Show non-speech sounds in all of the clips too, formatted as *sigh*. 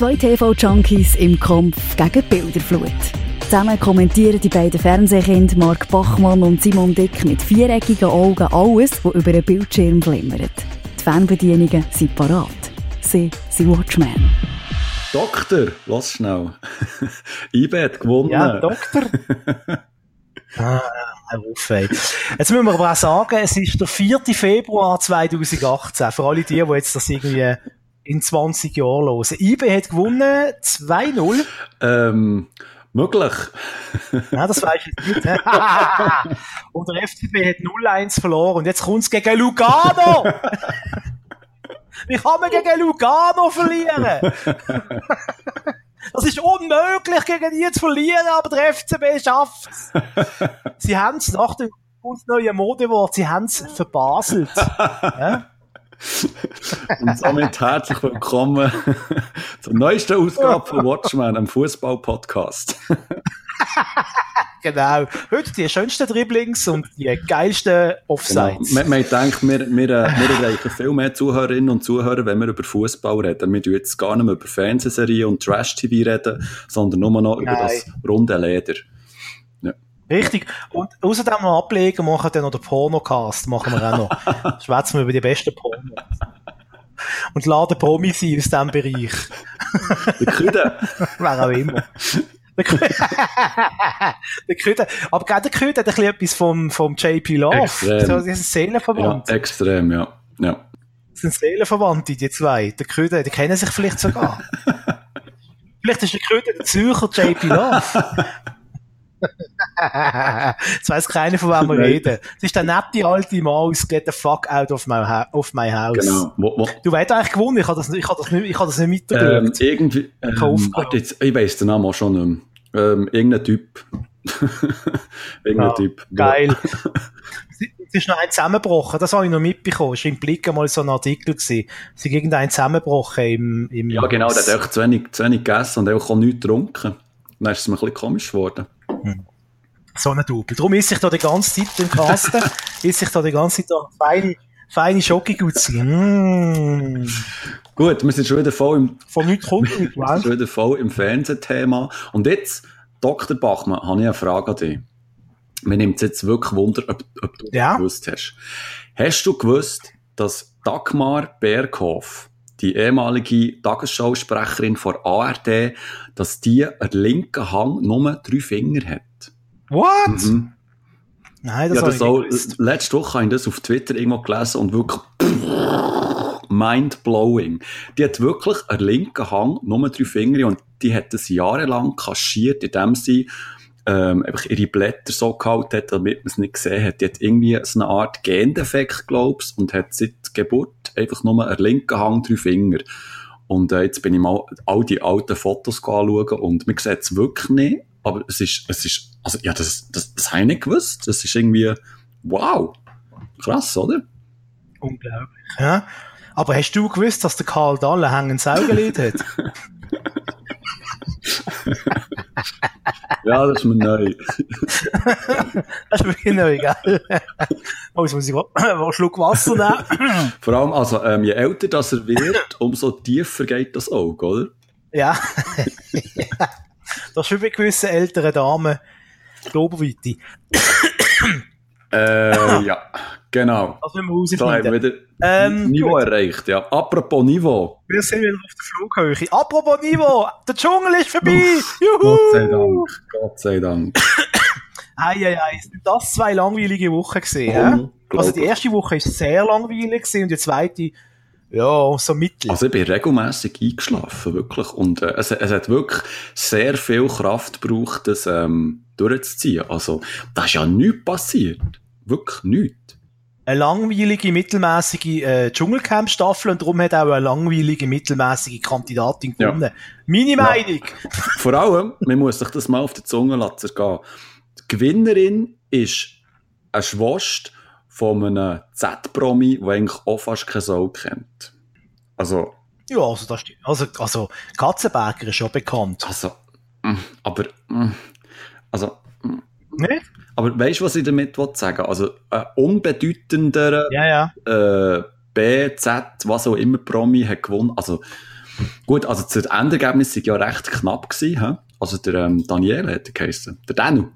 Zwei TV-Junkies im Kampf gegen Bilderflut. Zusammen kommentieren die beiden Fernsehkinder Mark Bachmann und Simon Dick mit viereckigen Augen alles, was über den Bildschirm glimmert. Die Fernbedienungen sind parat. Sie sind Watchmen. Doktor, lass schnell. *laughs* IB hat gewonnen. Ja, Doktor. *laughs* ah, auf, ey. Jetzt müssen wir aber auch sagen, es ist der 4. Februar 2018. Für alle die, die jetzt das irgendwie in 20 Jahren hören. IB hat gewonnen 2-0. Ähm, möglich. *laughs* ja, das weiß ich nicht. *laughs* und der FCB hat 0-1 verloren und jetzt kommt es gegen Lugano. Wie kann man gegen Lugano verlieren? Das ist unmöglich, gegen die zu verlieren, aber der FCB schafft es. Sie haben es nach dem neuen Modewort, sie haben es verbaselt. *laughs* Ja? Und somit herzlich willkommen *laughs* zur neuesten Ausgabe von Watchman, einem Fußball-Podcast. *laughs* genau. Heute die schönsten Dribblings und die geilsten Offsides. Genau. Man, denkt, wir, wir, wir erreichen viel mehr Zuhörerinnen und Zuhörer, wenn wir über Fußball reden. Wir reden jetzt gar nicht mehr über Fernsehserien und Trash-TV reden, sondern nur noch Nein. über das runde Leder. Richtig. Und außerdem noch ablegen, machen dann noch den Pornocast, machen wir auch noch. *laughs* Schwätzen wir über die besten Pornos. Und laden Promis ein aus diesem Bereich. Der Küde. *laughs* Wer auch immer. Der Küde. *laughs* der Küde. Aber gerade der Küde hat ein bisschen etwas vom, vom JP Love. Extrem. So, die sind Seelenverwandt. Ja, extrem, ja. ja. Das sind Seelenverwandte, die zwei. Der Küde, die kennen sich vielleicht sogar. vielleicht ist der Küde der Zürcher JP Love. Jetzt weiss keiner, von wem wir reden. Es ist der nette alte Maus, get the fuck out of my, of my house. Genau. Wo, wo? Du weißt eigentlich gewonnen, ich habe das, ich hab das nicht, ich hab das nicht mitgekriegt. Ähm, irgendwie, ähm, warte jetzt, ich weiss den Namen auch schon nicht mehr. Ähm, irgendein Typ. *laughs* irgendein ja, Typ. Geil. *laughs* es ist noch ein zusammengebrochen, das habe ich noch mitbekommen. Es war im Blick einmal so ein Artikel. Gewesen. Es ist irgendein zusammengebrochen im, im Ja, genau, der hat auch zu wenig, zu wenig gegessen und auch nichts getrunken. Dann ist es mir ein bisschen komisch geworden. So ein Double. Darum ist sich da die ganze Zeit im Kasten, ist *laughs* sich da die ganze Zeit da feine, feine Schokogutzi. Mm. Gut, wir sind schon wieder voll im, Von nichts kommt *laughs* wir sind schon wieder voll im Fernsehthema. Und jetzt, Dr. Bachmann, habe ich eine Frage an dich. Mir nimmt es jetzt wirklich Wunder, ob, ob du ja? gewusst hast. Hast du gewusst, dass Dagmar Berghoff die ehemalige Tagesschausprecherin von ARD, dass die einen linken Hang nur drei Finger hat. What? Mhm. Nein, das ja, das auch, Letzte Woche habe ich das auf Twitter irgendwo gelesen und wirklich mind-blowing. Die hat wirklich einen linken Hang, nur drei Finger und die hat das jahrelang kaschiert, indem sie ähm, einfach ihre Blätter so gehalten hat, damit man es nicht gesehen hat. Die hat irgendwie so eine Art Gendefekt, glaubst und hat seit Geburt einfach nur einen linken Hang, drei Finger. Und äh, jetzt bin ich mal all die alten Fotos anschauen und man sieht es wirklich nicht, aber es ist, es ist, also ja, das, das, das habe ich nicht gewusst. Das ist irgendwie, wow, krass, oder? Unglaublich, ja. Aber hast du gewusst, dass der Karl Dalle ein Saugenlied hat? *laughs* ja, das ist mir neu. *laughs* das ist mir neu, gell? Oh, jetzt muss ich einen *coughs* Schluck Wasser nehmen. *coughs* Vor allem, also, ähm, je älter das er wird, umso tiefer geht das Auge, oder? Ja. *laughs* das ist wie bei gewissen älteren Damen die Oberweite. Äh, *laughs* ja. Genau. Das müssen wir rausfinden. Da haben wir wieder ähm, Niveau gut. erreicht, ja. Apropos Niveau. Wir sind wieder auf der Flughöhe. Apropos Niveau, der Dschungel ist vorbei. Juhu! Gott sei Dank. Gott sei Dank. *coughs* Eieiei, ei, sind das zwei langweilige Wochen gesehen? Oh, also die erste Woche war sehr langweilig und die zweite, ja, so mittel. Also ich bin regelmässig eingeschlafen, wirklich. Und äh, es, es hat wirklich sehr viel Kraft gebraucht, das ähm, durchzuziehen. Also da ist ja nichts passiert. Wirklich nichts eine langweilige, mittelmäßige äh, Dschungelcamp-Staffel und darum hat auch eine langweilige, mittelmäßige Kandidatin gewonnen. Ja. Meine Meinung! Ja. *laughs* Vor allem, man muss sich das mal auf die Zunge lassen gehen. Die Gewinnerin ist ein Schwast von einem Z-Promi, der eigentlich auch fast keine Sau kennt. Also... Ja, also, das, also, also Katzenberger ist schon bekannt. Also, mm, aber... Mm, also... Mm. Nicht? Aber weißt du, was ich damit sagen Also, ein unbedeutender ja, ja. Äh, B, Z, was auch immer Promi hat gewonnen. Also, Gut, also das Endergebnis war ja recht knapp gewesen, he? Also der ähm, Daniel hat er geheißen. Der Danu.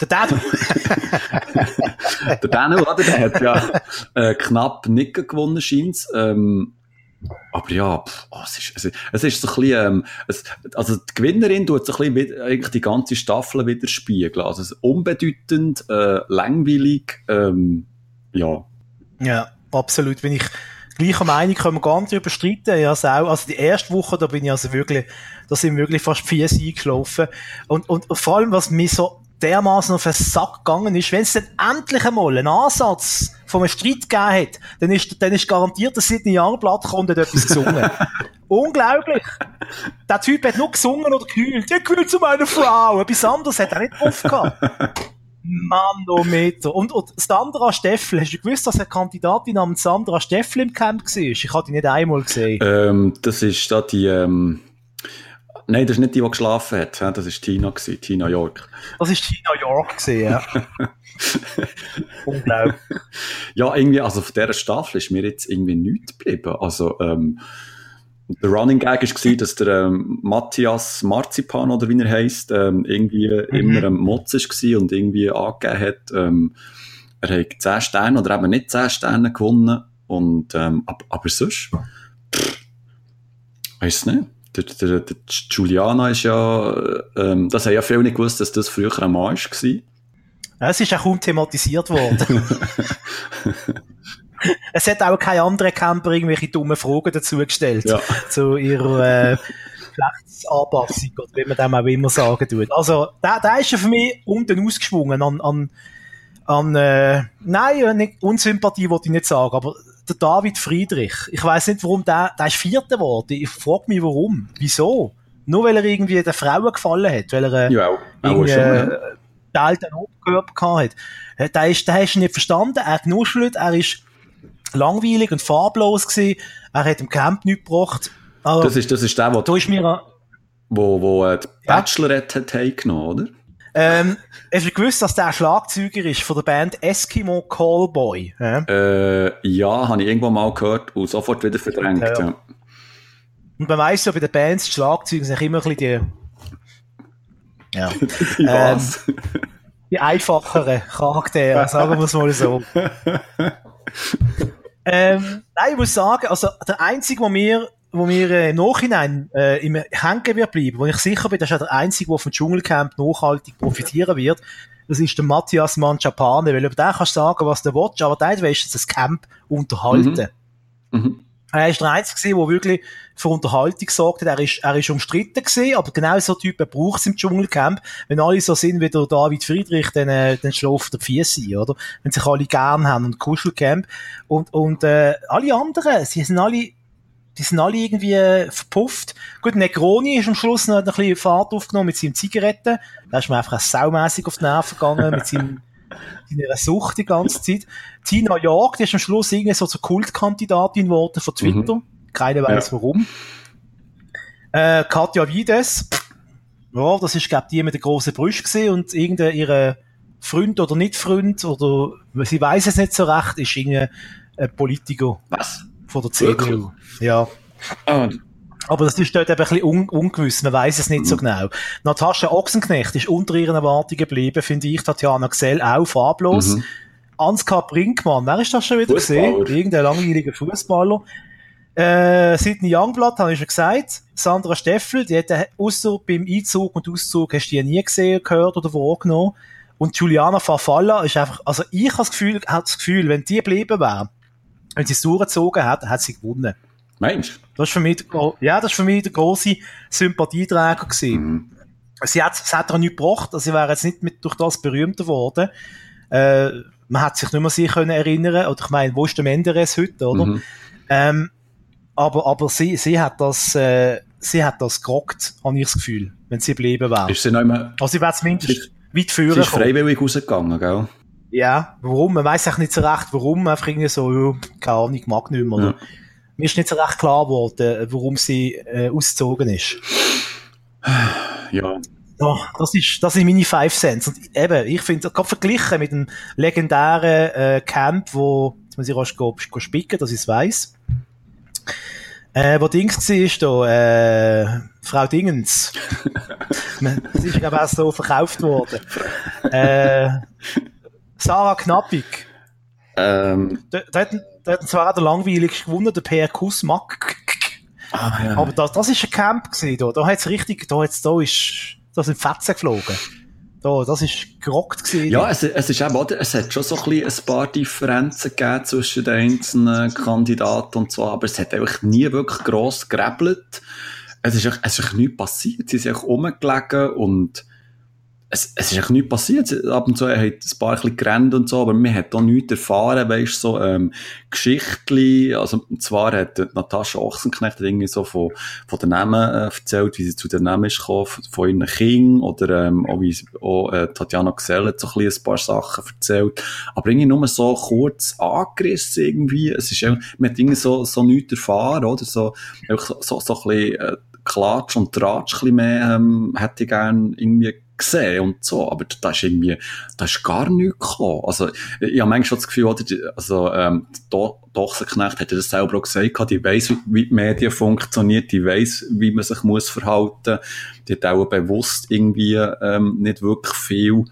Der Danu. *laughs* der Danu, oder? Der hat ja äh, knapp nicht gewonnen, scheint ähm, aber ja, pff, oh, es, ist, es, ist, es ist so ein bisschen, ähm, es, also die Gewinnerin tut so ein bisschen eigentlich die ganze Staffel widerspiegeln. Also es ist unbedeutend, äh, langweilig, ähm, ja. Ja, absolut. Bin ich gleicher Meinung, können wir gar nicht überstreiten. Ja, also also die erste Woche, da bin ich also wirklich, da sind wirklich fast vier Siege gelaufen. Und, und vor allem, was mir so dermaßen auf den Sack gegangen ist, wenn es dann endlich einmal einen Ansatz von einem Streit gegeben hat, dann ist, dann ist garantiert, dass Sidney Youngblood kommt und etwas gesungen. *laughs* Unglaublich! Der Typ hat nur gesungen oder gehüllt. Ich will zu meiner Frau. Etwas anderes hat er nicht drauf gehabt. Manometer. Und, und Sandra Steffel, hast du gewusst, dass eine Kandidatin namens Sandra Steffel im Camp war? Ich habe die nicht einmal gesehen. Ähm, das ist da die, ähm, Nein, das ist nicht die, die geschlafen hat. Das war Tina, gewesen, Tina York. Das war Tina York, gewesen, ja. *laughs* Unglaublich. Ja, irgendwie, also von dieser Staffel ist mir jetzt irgendwie nichts geblieben. Also, ähm, der Running Gag war, dass der ähm, Matthias Marzipan, oder wie er heisst, ähm, irgendwie mhm. immer ein Motz war und irgendwie angegeben hat, ähm, er hat 10 Sterne oder eben nicht 10 Sterne gewonnen. Und, ähm, aber, aber sonst, pff, weiss nicht der, der, der Giuliana ist ja, ähm, das haben ja viele nicht gewusst, dass das früher ein Mann war. Es ist auch kaum thematisiert worden. *laughs* es hat auch kein anderer Camper irgendwelche dummen Fragen dazu gestellt. Ja. Zu ihrer, äh, Geschlechtsanpassung, oder wie man dem auch immer sagen tut. Also, der, der ist ja für mich unten ausgeschwungen an, an, an äh, nein, Unsympathie wollte ich nicht sagen, aber der David Friedrich. Ich weiß nicht, warum der, der ist Vierter geworden. Ich frage mich, warum. Wieso? Nur weil er irgendwie den Frauen gefallen hat, weil er äh, ja, auch, ja. den Oberkörper hat. Äh, der ist, der hast du nicht verstanden. Er hat genuschelt, er ist langweilig und farblos gewesen. Er hat im Camp nichts gebracht. Also, das ist, das ist der, wo, da ist mir, wo, wo äh, die Bachelorette ja. hat heimgenommen, oder? Ähm, hast du gewusst, dass der Schlagzeuger ist von der Band Eskimo Callboy? Ja, äh, ja habe ich irgendwann mal gehört und sofort wieder verdrängt. Ja. ja. Und man weiss ja, bei den Bands, die Schlagzeuger sind immer ein bisschen die, ja, *laughs* die, ähm, die einfacheren Charaktere, *laughs* sagen wir es mal so. *laughs* ähm, nein, ich muss sagen, also der einzige, der mir wo mir äh, im Nachhinein äh, im hängen wird bleiben, wo ich sicher bin, das ist ja der Einzige, der vom Dschungelcamp nachhaltig profitieren wird, das ist der Matthias Manchapane, weil über den kannst du sagen, was du willst, aber der ist das Camp unterhalten. Mhm. Mhm. Er ist der Einzige, der wirklich für Unterhaltung gesorgt hat. Er ist, er ist umstritten gewesen, aber genau so Typen braucht es im Dschungelcamp. Wenn alle so sind wie der David Friedrich, dann, äh, dann schläft der Fiesi, oder? Wenn sich alle gern haben und Kuschelcamp. Und, und, äh, alle anderen, sie sind alle die sind alle irgendwie verpufft. Gut, Negroni ist am Schluss noch ein bisschen Fahrt aufgenommen mit seinen Zigaretten. Da ist mir einfach saumässig auf die Nerven gegangen mit seinem, *laughs* seiner Sucht die ganze Zeit. Tina York, die ist am Schluss irgendwie so zur Kultkandidatin geworden von Twitter. Mhm. Keiner weiß ja. warum. Äh, Katja Wides, ja, das ist, glaube ich, die mit der grossen Brüste gesehen und irgendein ihre Freund oder nicht Freund oder sie weiß es nicht so recht, ist irgendwie ein Politiker. Was? Von der CDU. Ja. Ah. Aber das ist dort eben ein bisschen un ungewiss, man weiß es nicht so mhm. genau. Natascha Ochsenknecht ist unter ihren Erwartungen geblieben, finde ich, Tatjana Gsell auch farblos. Mhm. Ansgar Brinkmann, wer ist das schon wieder gesehen? Irgendein langweiliger Fußballer. Äh, Sidney Youngblood, habe ich schon gesagt. Sandra Steffel, die hätte außer beim Einzug und Auszug hast du die nie gesehen, gehört oder wahrgenommen. Und Juliana Farfalla ist einfach, also ich habe das Gefühl, habe das Gefühl, wenn die geblieben wäre, wenn sie es durchgezogen hat, hat sie gewonnen. Meinst Das ist für mich, ja, das ist für mich der grosse Sympathieträger gewesen. Mhm. Sie hat, sie hat auch nichts gebracht, also sie wäre jetzt nicht mit, durch das berühmter geworden. Äh, man hat sich nicht mehr sich können erinnern, oder ich meine, wo ist der Menderes heute, oder? Mhm. Ähm, aber, aber sie, sie hat das, äh, sie hat das gerockt, habe ich das Gefühl, wenn sie geblieben wäre. Ist sie noch immer, also sie wäre zumindest weit führen Sie ist freiwillig rausgegangen, gell? Ja, warum? Man weiß auch nicht so recht, warum. Einfach irgendwie so, keine Ahnung, mag nicht mehr? Ja mir ist nicht so recht klar geworden, warum sie äh, ausgezogen ist. Ja. Oh, das ist, das sind meine Five Cents. Und eben, ich finde, gerade verglichen mit dem legendären äh, Camp, wo, jetzt muss ich rasch go, go spicken, dass ich es weiss. Äh, wo Dings war, da, äh, Frau Dingens. *laughs* das ist, glaube ich, auch so verkauft worden. Äh, *laughs* Sarah Knappig. Ähm, Da, da, hat, da hat zwar auch der langweiligste gewonnen, der Per Kusmak. ah, ja. Aber das, das ist ein Camp gewesen, da. Da hat's richtig, da hat's, da ist, da sind Fetzen geflogen. Da, das ist gerockt gewesen. Ja, es, es ist eben, oder? Es hat schon so ein, bisschen ein paar Differenzen gegeben zwischen den einzelnen Kandidaten und so, aber es hat einfach nie wirklich gross gerebelt. Es ist, echt- es ist echt nichts passiert. Sie sind einfach rumgelegen und es, es ist echt nichts passiert. Ab und zu haben ein paar ein gerannt und so, aber man hat auch nichts erfahren, weisst so, ähm, Geschichtli, also, zwar hat Natascha Ochsenknecht irgendwie so von, von den Namen äh, erzählt, wie sie zu den Namen ist gekommen, von, von ihren Kindern, oder, ähm, auch wie, auch, äh, Tatjana Gesell hat so ein, ein paar Sachen erzählt, aber irgendwie nur so kurz angerissen irgendwie, es ist irgendwie, man hat irgendwie so, so nichts erfahren, oder, so, so, so, so ein bisschen, äh, Klatsch und Tratsch ein bisschen mehr, ähm, hätte ich gern irgendwie gesehen und so, aber da ist irgendwie, da ist gar nichts gekommen. Also, ich habe manchmal das Gefühl, oder, also, ähm, Dochsenknecht hat ja das selber auch gesagt, die weiss, wie, die Medien funktioniert, die weiss, wie man sich muss verhalten. Die hat auch bewusst irgendwie, ähm, nicht wirklich viel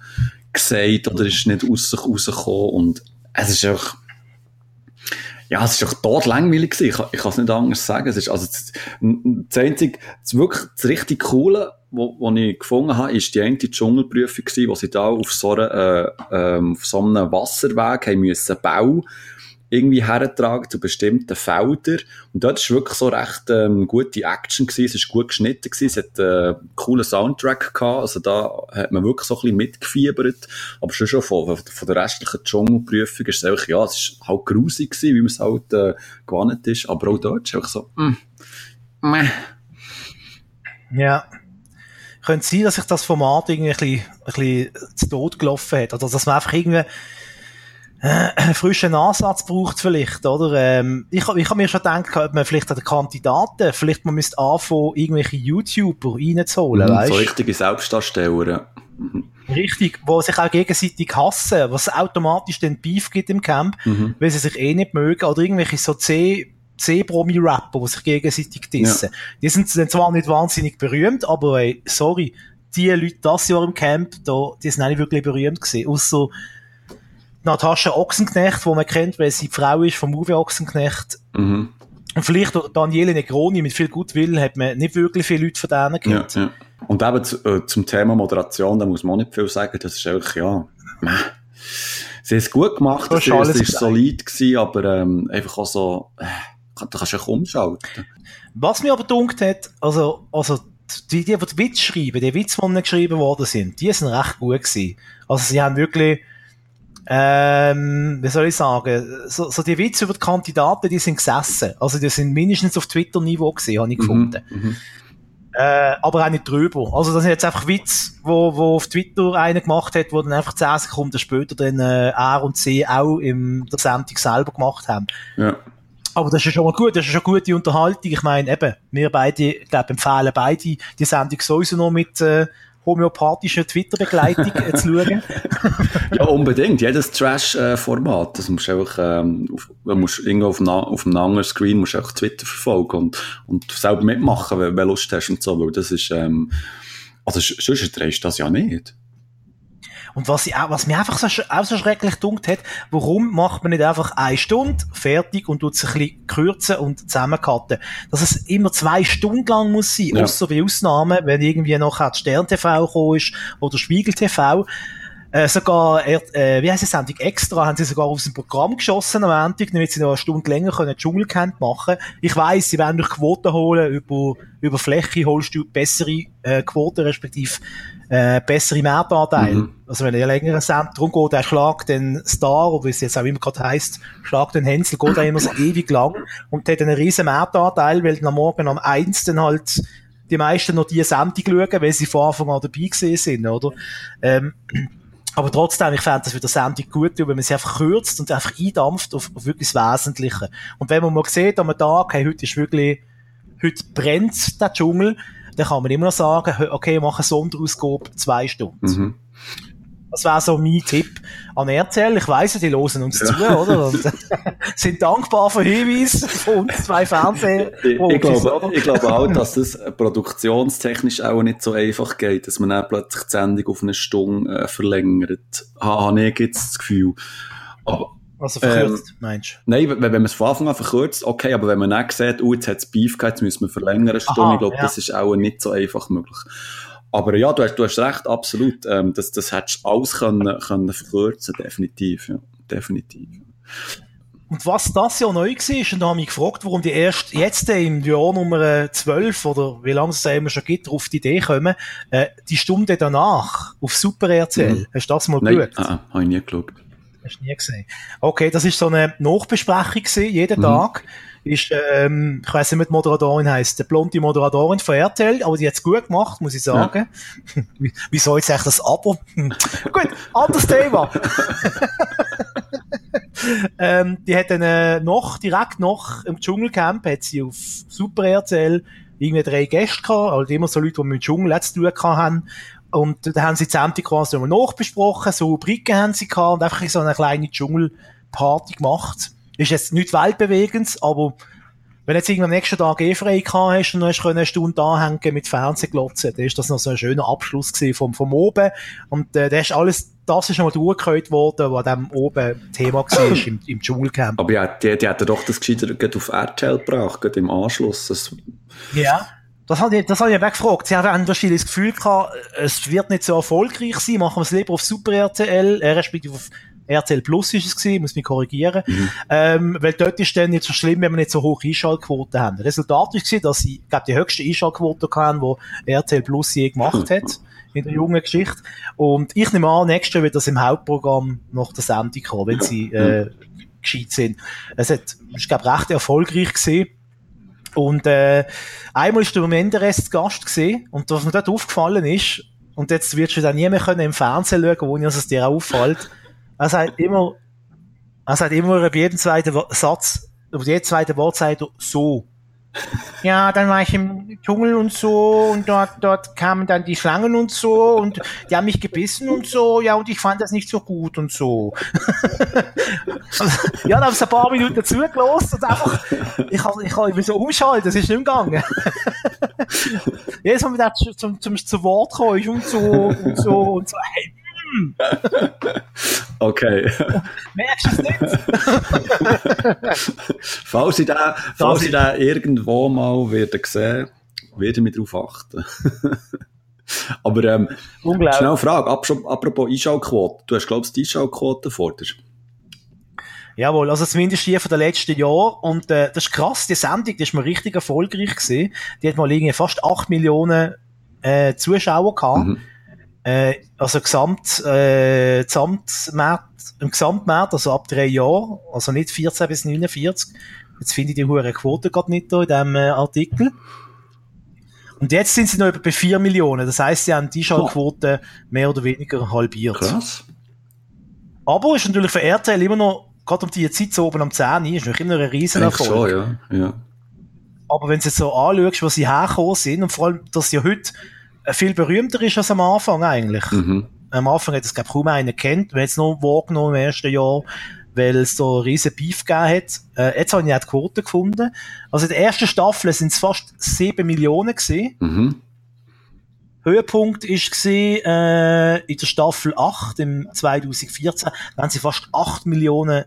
gesagt oder ist nicht aus sich rausgekommen und es ist einfach, ja, es ist doch tot langweilig gewesen. Ich, ich kann es nicht anders sagen. Es ist, also, das, das einzige, das wirklich, das richtig Coole, wo, wo ich gefunden habe, ist die eine Dschungelprüfung gewesen, wo sie da auf so einer, äh, ähm, auf so einem Wasserweg haben müssen Bau irgendwie hertragen zu bestimmten Feldern. Und dort ist wirklich so recht, ähm, gute Action gewesen. Es ist gut geschnitten gewesen. Es hat, äh, einen coolen Soundtrack gehabt. Also da hat man wirklich so ein bisschen mitgefiebert. Aber schon schon von, von der restlichen Dschungelprüfung ist es einfach, ja, es ist halt grusig gewesen, wie man es halt, äh, gewohnt ist. Aber auch dort ist es einfach so, mm, meh. Ja. Könnte sein, dass sich das Format irgendwie ein bisschen, ein bisschen zu Tod gelaufen hat. Oder dass man einfach irgendwie äh, einen frischen Ansatz braucht vielleicht, oder? Ähm, ich, ich habe mir schon gedacht, ob man vielleicht an den Kandidaten, vielleicht man müsste anfangen, irgendwelche YouTuber reinzuholen, Mhm, weißt so richtige Selbstdarsteller. ja. Richtig, wo sich auch gegenseitig hassen, was automatisch den Beef gibt im Camp, Mhm. weil sie sich eh nicht mögen, oder irgendwelche so C, C-Promi-Rapper, die sich gegenseitig dissen. Die sind sind zwar nicht wahnsinnig berühmt, aber ey, sorry, die Leute das Jahr im Camp, da, die sind auch nicht wirklich berühmt gewesen, ausser Natascha Ochsenknecht, wo man kennt, weil sie die Frau ist von Uwe Ochsenknecht. Mhm. Und vielleicht Daniele Negroni, mit viel Gutwillen hat man nicht wirklich viele Leute von denen Ja, kennt. ja. Und eben zu, äh, zum Thema Moderation, da muss man auch nicht viel sagen. Das ist einfach, ja, meh. Sie haben es gut gemacht, das hast alles ist solid gewesen, aber ähm, einfach auch so, äh, da kannst du einfach umschalten. Was mir aber dunkt hat, also, also, die, die, die die Witz schreiben, die Witze, die ihnen geschrieben worden sind, die sind recht gut gewesen. Also, sie haben wirklich, ähm, wie soll ich sagen, so, so die Witze über die Kandidaten, die sind gesessen. Also, die sind mindestens auf Twitter-Niveau gewesen, habe ich gefunden. Mhm. Äh, aber auch nicht drüber. Also, das sind jetzt einfach Witze, wo, wo auf Twitter einer gemacht hat, wo dann einfach 10 Sekunden später dann, äh, er und sie auch im, der Sendung selber gemacht haben. Ja. Aber das ist schon mal gut, das ist schon gute Unterhaltung. Ich meine, eben, wir beide, glaube, empfehlen beide, die Sendung sowieso noch mit äh, homöopathischer Twitter-Begleitung äh, *laughs* zu schauen. *laughs* ja, unbedingt. Jedes Trash-Format. Das musst du einfach, ähm, auf, musst irgendwo auf, na, auf einem anderen Screen musst du einfach Twitter verfolgen und, und selber mitmachen, wenn, du Lust hast und so, weil das ist, ähm, also sonst drehst du das ja nicht. Und was, ich was mir einfach so, auch so schrecklich dunkt hat, warum macht man nicht einfach eine Stunde fertig und tut es ein bisschen kürzen und zusammencutten? Dass es immer zwei Stunden lang muss sein, Ja. außer bei Ausnahmen, wenn irgendwie nachher Stern TV gekommen ist oder Spiegel TV. Äh, sogar, äh, wie heisst die Sendung? Extra haben sie sogar aus dem Programm geschossen am Montag, damit sie noch eine Stunde länger können Dschungelcamp machen Ich weiss, sie werden durch Quoten holen, über, über Fläche holst du bessere äh, Quoten, respektive äh, bessere Marktanteile. Mhm. Also wenn er längere Sendung darum geht, der Schlag den Star, oder wie es jetzt auch immer gerade heisst, Schlag den Hänsel, geht er immer so *laughs* ewig lang und hat einen riesen Marktanteil, weil dann am Morgen um eins dann halt die meisten noch die Sendung schauen, weil sie von Anfang an dabei gewesen sind, oder? Ähm, aber trotzdem, ich fände das wieder Sendung gut, wenn man sie einfach kürzt und einfach eindampft auf, auf wirklich das Wesentliche. Und wenn man mal sieht, am Tag, hey, heute ist wirklich, heute brennt der Dschungel, dann kann man immer noch sagen, okay, mach eine Sonderausgabe, zwei Stunden. Mhm. Das wäre so mein Tipp an RTL. Ich weiss, die hören uns ja. zu, oder? Und *laughs* sind dankbar für Hinweise von uns zwei Fernseher. Ich, ich, glaube, ich glaube auch, dass das produktionstechnisch auch nicht so einfach geht, dass man dann plötzlich die Sendung auf eine Stunde äh, verlängert. Habe ich jetzt das Gefühl. Aber, also verkürzt, ähm, meinst du? Nein, wenn, wenn man es von Anfang an verkürzt, okay, aber wenn man dann sieht, oh, jetzt hat es Beef gehabt, jetzt müssen wir verlängern eine Stunde, Aha, ich glaube, ja. das ist auch nicht so einfach möglich. Aber ja, du hast, du hast recht, absolut. Ähm, das, das hättest du alles können, können verkürzen, definitiv, ja. Definitiv. Und was das ja neu war, und da habe ich gefragt, warum die erst jetzt im Jahr Nummer 12 oder wie lange es da immer schon gibt, auf die Idee kommen, äh, die Stunde danach auf Super RTL. Mhm. Hast du das mal Nein, geschaut? Nein, ah, habe ich nie geschaut. Hast du nie gesehen? Okay, das ist so eine Nachbesprechung gewesen, jeden mhm. Tag ist, ähm, ich weiss nicht, wie die Moderatorin heisst, der blonde Moderatorin von RTL, aber die hat es gut gemacht, muss ich sagen. Ja. *laughs* Wieso jetzt eigentlich das Abo? *laughs* gut, anderes Thema. *laughs* ähm, die hat dann äh, noch, direkt noch im Dschungelcamp, hat sie auf Super RTL irgendwie drei Gäste gehabt, also immer so Leute, die mit dem Dschungel zu tun haben. Und da haben sie die Sendung quasi nochmal nachbesprochen, so Rubriken haben sie gehabt und einfach so eine kleine Dschungelparty gemacht. Ist jetzt nicht weltbewegend, aber wenn jetzt irgendwie am nächsten Tag eh frei gehabt hast und hast du eine Stunde anhängen mit Fernsehglotzen, dann ist das noch so ein schöner Abschluss gewesen vom, vom Oben. Und, äh, das ist alles, das ist nochmal durchgehört worden, was dem oben Thema war im, im Schulcamp. Aber ja, die, die hätten doch das gescheiter auf RTL gebracht, gerade im Anschluss. Das... Ja. Das habe ich, das habe ich weggefragt. Sie haben wahrscheinlich das Gefühl gehabt, es wird nicht so erfolgreich sein, machen wir es lieber auf Super RTL, äh, respektive auf RTL Plus ist es gewesen, muss mich korrigieren, mhm. ähm, weil dort ist dann nicht so schlimm, wenn wir nicht so hohe Einschaltquoten haben. Resultat ist gewesen, dass sie, glaube die höchste Einschaltquote hatten, die RTL Plus je gemacht hat. in der jungen Geschichte. Und ich nehme an, nächstes Jahr wird das im Hauptprogramm nach der Sendung kommen, wenn sie äh, gescheit sind. Es hat, ist, glaube recht erfolgreich gewesen. Und äh, einmal ist der Menderes Gast gesehen und was mir dort aufgefallen ist, und jetzt wirst du dann nie mehr können im Fernsehen schauen, wo es dir auffällt, er sagt immer, er sagt immer bei jedem zweiten Satz, auf jedem zweiten Wort sagt er so. Ja, dann war ich im Dschungel und so und dort, dort kamen dann die Schlangen und so und die haben mich gebissen und so, ja, und ich fand das nicht so gut und so. *laughs* ja, dann habe ich ein paar Minuten zugelassen und einfach, ich kann, ich kann so umschalten, das ist nicht gegangen. *laughs* Jedes Mal, wenn er zum, zum, zum Wort kommt und so und so und so, hey, *laughs* okay. Merkst du es nicht? *laughs* falls ich da, falls ich da irgendwo mal werde sehen, werde ich mich darauf achten. *laughs* Aber, ähm, schnell eine Frage, apropos Einschaltquote. Du hast, glaubst du, die Einschaltquote vor dir? Jawohl, also zumindest die von den letzten Jahren. Und äh, das ist krass, die Sendung, die ist mal richtig erfolgreich gewesen. Die hat mal irgendwie fast 8 Millionen äh, Zuschauer gehabt. Mhm. Äh, also Gesamt, äh, Gesamtmarkt, im Gesamtmarkt, also ab drei Jahren, also nicht 14 bis 49. Jetzt finde ich die hohe Quote gerade nicht da in diesem äh, Artikel. Und jetzt sind sie noch bei 4 Millionen. Das heisst, sie haben die Schallquote mehr oder weniger halbiert. Krass. Aber ist natürlich für RTL immer noch, gerade um die Zeit so oben am 10 ist natürlich immer ein Riesenerfolg. So, ja. ja. Aber wenn du jetzt so anschaust, wo sie hergekommen sind, und vor allem, dass sie heute viel berühmter ist als am Anfang eigentlich. Mhm. Am Anfang hat es, glaube kaum einer kennt. Wir haben es noch wahrgenommen im ersten Jahr, weil es so einen riesen Beef gegeben hat. Äh, jetzt habe ich auch die Quote gefunden. Also in der ersten Staffel sind es fast 7 Millionen gewesen. Mhm. Höhepunkt ist gesehen äh, in der Staffel 8 im 2014, da haben sie fast 8 Millionen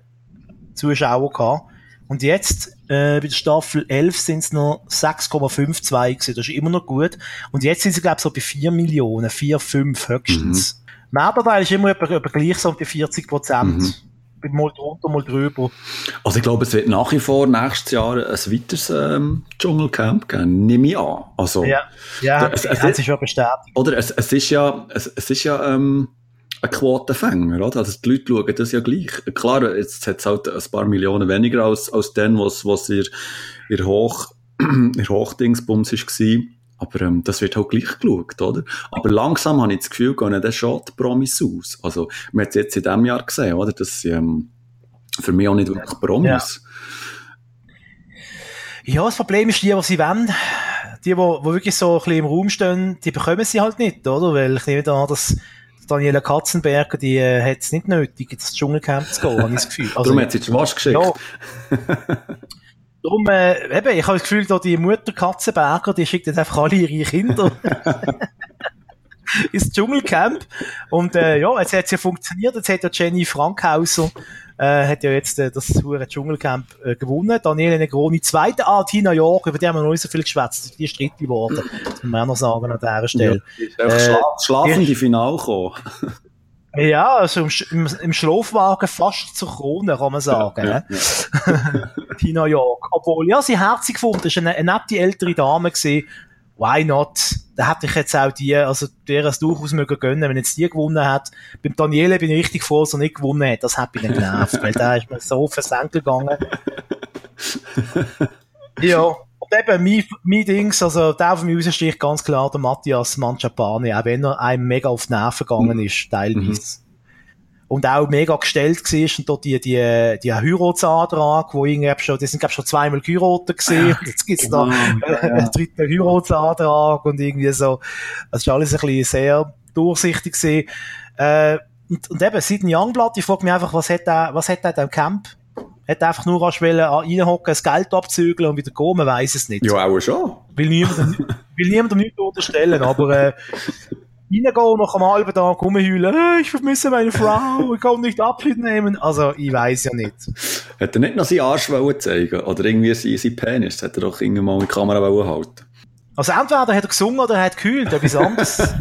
Zuschauer gehabt. Und jetzt, äh, bei der Staffel 11 sind es noch 6,52 gewesen. Das ist immer noch gut. Und jetzt sind sie, glaube ich, so bei 4 Millionen, 4, 5 höchstens. Mhm. Mehrteil ist immer etwa, etwa gleich so bei 40 Prozent. Mhm. Mal drunter, mal drüber. Also ich glaube, es wird nach wie vor nächstes Jahr ein weiteres ähm, Dschungelcamp geben, nehme ich an. Also, ja, ja da, es, es, hat sich schon bestätigt. Oder es, es ist ja, es, es ist ja ähm, ein Quotenfänger, oder? Also die Leute schauen das ja gleich. Klar, jetzt hat es halt ein paar Millionen weniger als, als dann, was, was ihr, ihr Hoch, *clears throat* ihr Hochdingsbums war. Aber ähm, das wird halt gleich geschaut, oder? Aber langsam habe ich das Gefühl, gehen dann schon die Promis aus. Also, man hat es jetzt in diesem Jahr gesehen, oder? Das sind ähm, für mich auch nicht wirklich Promis. Ja. ja, das Problem ist, die, was sie wollen, die, die, die wirklich so ein bisschen im Raum stehen, die bekommen sie halt nicht, oder? Weil ich nehme an, dass Daniela Katzenberger, die äh, hat es nicht nötig, ins Dschungelcamp zu gehen, habe ich das Gefühl. *laughs* Also, Darum hat sie jetzt was geschickt. Ja. *laughs* Darum, äh, eben, ich habe das Gefühl, da die Mutter Katzenberger, die schickt jetzt einfach alle ihre Kinder *laughs* *laughs* ins Dschungelcamp. Und äh, ja, jetzt hat es ja funktioniert. Jetzt hat ja Jenny Frankhauser äh, hat ja jetzt äh, das Hure Dschungelcamp äh, gewonnen. Daniele Negroni zweite. Ah, Tina York, über die haben wir noch nicht so viel geschwätzt. Die ist dritte geworden. Das muss man auch noch sagen an dieser Stelle. Ja, äh, schlafende Final gekommen. Ja, also im, im, Schlafwagen fast zur Krone, kann man sagen. Ja, ja, Tina *laughs* York. Obwohl, ja, sie herzig gefunden. Es war eine, eine nette ältere Dame gewesen. Why not? Da hätte ich jetzt auch die, also der es durchaus mögen gönnen, wenn jetzt die gewonnen hat. Beim Daniele bin ich richtig froh, dass er nicht gewonnen hat. Das hat mich nicht genervt, weil da ist mir so auf den Senkel gegangen. *laughs* ja. Und eben, mein, mein Dings, also der auf mich raussticht ganz klar der Matthias Manchapane, auch wenn er einem mega auf die Nerven gegangen ist, teilweise. Und auch mega gestellt war und dort die, die, die Heiratsantrag, wo irgendwie schon, die sind glaub schon zweimal geheiratet gesehen, und *laughs* jetzt gibt's da genau, *laughs* ja, einen dritten Heiratsantrag und irgendwie so. Das ist alles ein bisschen sehr durchsichtig gewesen. Äh, und, und eben, seit Youngblood, ich frage mich einfach, was hat der, was hat der im Camp? Hat einfach nur wollen, reinhocken, das Geld abzügeln und wieder gehen, man weiss es nicht. Ja, auch schon. Will niemand, *laughs* will niemandem nichts unterstellen, aber, äh, reingehen und nach einem halben Tag rumheulen, äh, ich vermisse meine Frau, ich kann nicht Abschied nehmen. Also, ich weiß ja nicht. Hat er nicht noch seinen Arsch zeigen Oder irgendwie sein, sein Penis? Hat er doch irgendwann mal in die Kamera halten Also, entweder hat er gesungen oder er hat gekühlt, etwas anderes. *laughs*